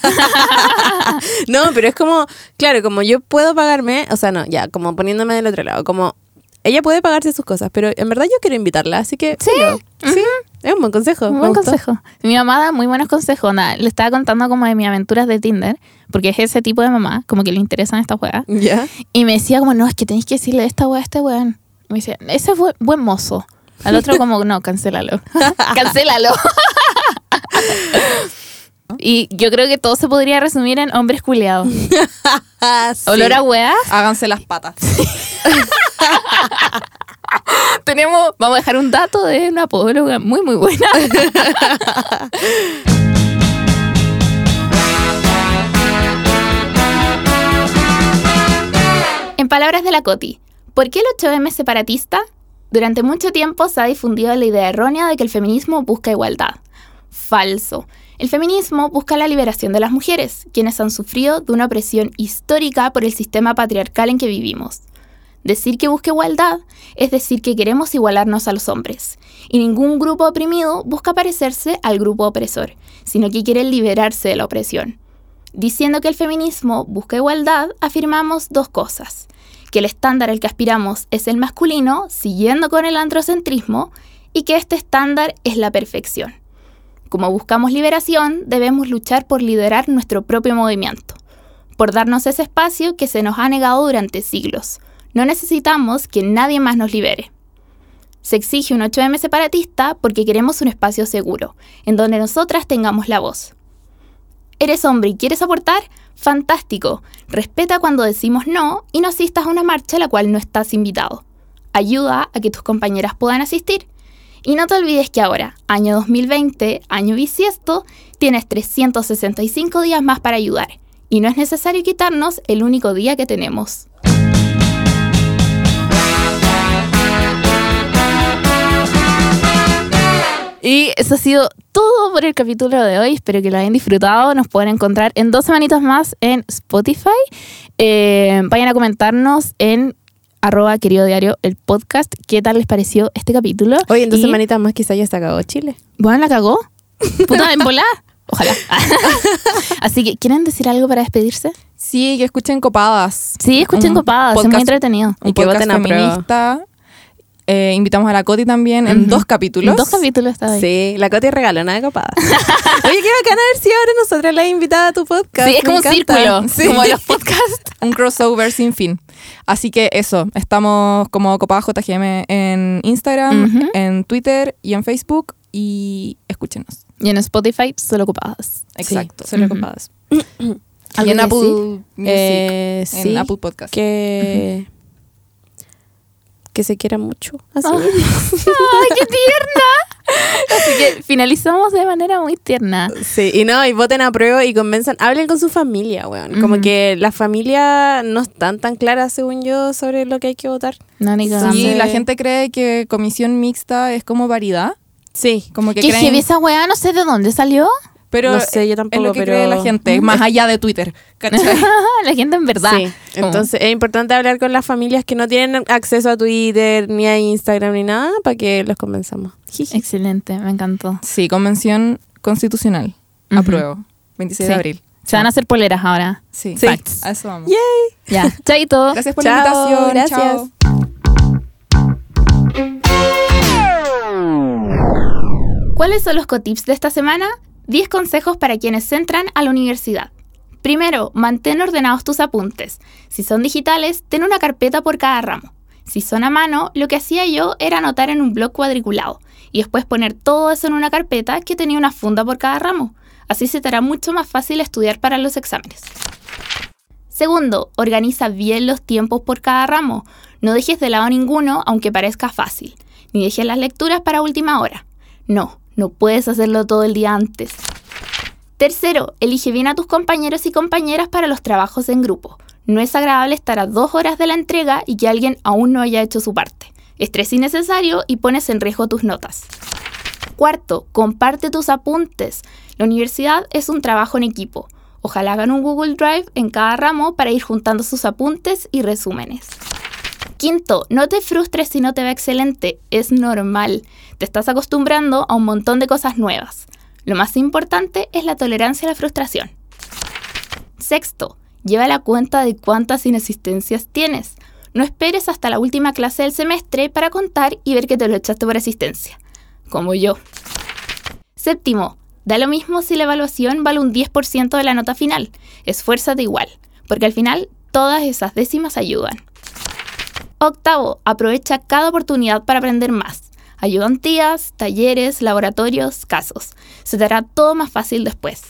No, pero es como, claro, como yo puedo pagarme, o sea, no, ya, como poniéndome del otro lado, como ella puede pagarse sus cosas, pero en verdad yo quiero invitarla, así que Sí. sí, es un buen consejo. Un buen gustó. consejo. Mi mamá da muy buenos consejos. Nada, le estaba contando como de mis aventuras de Tinder, porque es ese tipo de mamá, como que le interesan estas weas. Ya. Y me decía como, no, es que tenéis que decirle esta wea a este weón. Me decía, ese es buen, buen mozo. Al otro como, no, cancélalo. cancélalo. y yo creo que todo se podría resumir en hombres culeados. Sí. Olor a weas. Háganse las patas. Tenemos, vamos a dejar un dato de una podóloga muy, muy buena. en palabras de la Coti, ¿por qué el 8M es separatista? Durante mucho tiempo se ha difundido la idea errónea de que el feminismo busca igualdad. Falso. El feminismo busca la liberación de las mujeres, quienes han sufrido de una opresión histórica por el sistema patriarcal en que vivimos. Decir que busca igualdad es decir que queremos igualarnos a los hombres. Y ningún grupo oprimido busca parecerse al grupo opresor, sino que quiere liberarse de la opresión. Diciendo que el feminismo busca igualdad, afirmamos dos cosas. Que el estándar al que aspiramos es el masculino, siguiendo con el androcentrismo, y que este estándar es la perfección. Como buscamos liberación, debemos luchar por liderar nuestro propio movimiento, por darnos ese espacio que se nos ha negado durante siglos. No necesitamos que nadie más nos libere. Se exige un 8M separatista porque queremos un espacio seguro, en donde nosotras tengamos la voz. ¿Eres hombre y quieres aportar? Fantástico. Respeta cuando decimos no y no asistas a una marcha a la cual no estás invitado. Ayuda a que tus compañeras puedan asistir. Y no te olvides que ahora, año 2020, año bisiesto, tienes 365 días más para ayudar. Y no es necesario quitarnos el único día que tenemos. Y eso ha sido todo por el capítulo de hoy. Espero que lo hayan disfrutado. Nos pueden encontrar en dos semanitas más en Spotify. Eh, vayan a comentarnos en arroba querido diario el podcast qué tal les pareció este capítulo. Oye, en dos Y- semanitas más quizá ya se acabó Chile. Bueno, la cagó. Puta, en volá. Ojalá. Así que, ¿quieren decir algo para despedirse? Sí, que escuchen copadas. Sí, escuchen Un copadas, es muy podcast- entretenido. Un Y que podcast voten feminista. Eh, invitamos a la Coti también en dos capítulos. Dos capítulos está ahí. Sí, la Coti regaló una de copada. Oye, qué bacana ver si ahora nosotros la invitada a tu podcast. Sí, es me como un encanta. círculo, Sí. como los podcasts. un crossover sin fin. Así que eso, estamos como Copada JGM en Instagram, en Twitter y en Facebook y escúchenos. Y en Spotify, solo copadas. Exacto. Sí, solo Ujú. copadas. Y ¿Algo en Apple decir? Music, Eh, en sí, Apple Podcast. que... Que se quiera mucho. Así. Ay, qué tierna. Así que finalizamos de manera muy tierna. Sí, y no, y voten a prueba y convenzan, hablen con su familia, weón. Como Ujú. que la familia no están tan claras, según yo, sobre lo que hay que votar. No, ni Sí, la gente cree que comisión mixta es como variedad. Sí, Como que ¿Qué creen, esa weá? No sé de dónde salió. Pero No sé, yo tampoco, es lo que pero- cree la gente, más allá de Twitter. la gente en verdad. sí. Entonces es importante hablar con las familias que no tienen acceso a Twitter, ni a Instagram, ni nada, para que los convenzamos. Excelente, me encantó. Sí, convención constitucional. Ujú. Apruebo. 26 Sí. de abril. Se van a hacer poleras ahora. Sí. Sí. Facts. A eso vamos. Yay. Ya, chaito. Gracias por Chao, la invitación. gracias. Chao. ¿Cuáles son los cotips de esta semana? 10 consejos para quienes entran a la universidad. Primero, mantén ordenados tus apuntes. Si son digitales, ten una carpeta por cada ramo. Si son a mano, lo que hacía yo era anotar en un blog cuadriculado y después poner todo eso en una carpeta que tenía una funda por cada ramo. Así se te hará mucho más fácil estudiar para los exámenes. Segundo, organiza bien los tiempos por cada ramo. No dejes de lado ninguno, aunque parezca fácil. Ni dejes las lecturas para última hora. No, no puedes hacerlo todo el día antes. Tercero, elige bien a tus compañeros y compañeras para los trabajos en grupo. No es agradable estar a dos horas de la entrega y que alguien aún no haya hecho su parte. Estrés innecesario y pones en riesgo tus notas. Cuarto, comparte tus apuntes. La universidad es un trabajo en equipo. Ojalá hagan un Google Drive en cada ramo para ir juntando sus apuntes y resúmenes. Quinto, no te frustres si no te va excelente, es normal. Te estás acostumbrando a un montón de cosas nuevas. Lo más importante es la tolerancia a la frustración. Sexto, lleva la cuenta de cuántas inasistencias tienes. No esperes hasta la última clase del semestre para contar y ver que te lo echaste por asistencia, como yo. Séptimo, da lo mismo si la evaluación vale un 10% de la nota final. Esfuérzate igual, porque al final todas esas décimas ayudan. Octavo, aprovecha cada oportunidad para aprender más. Ayudantías, talleres, laboratorios, casos. Se te hará todo más fácil después.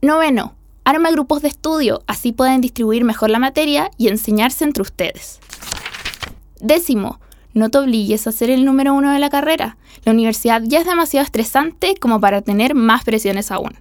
Noveno, arma grupos de estudio, así pueden distribuir mejor la materia y enseñarse entre ustedes. Décimo, no te obligues a ser el número uno de la carrera. La universidad ya es demasiado estresante como para tener más presiones aún.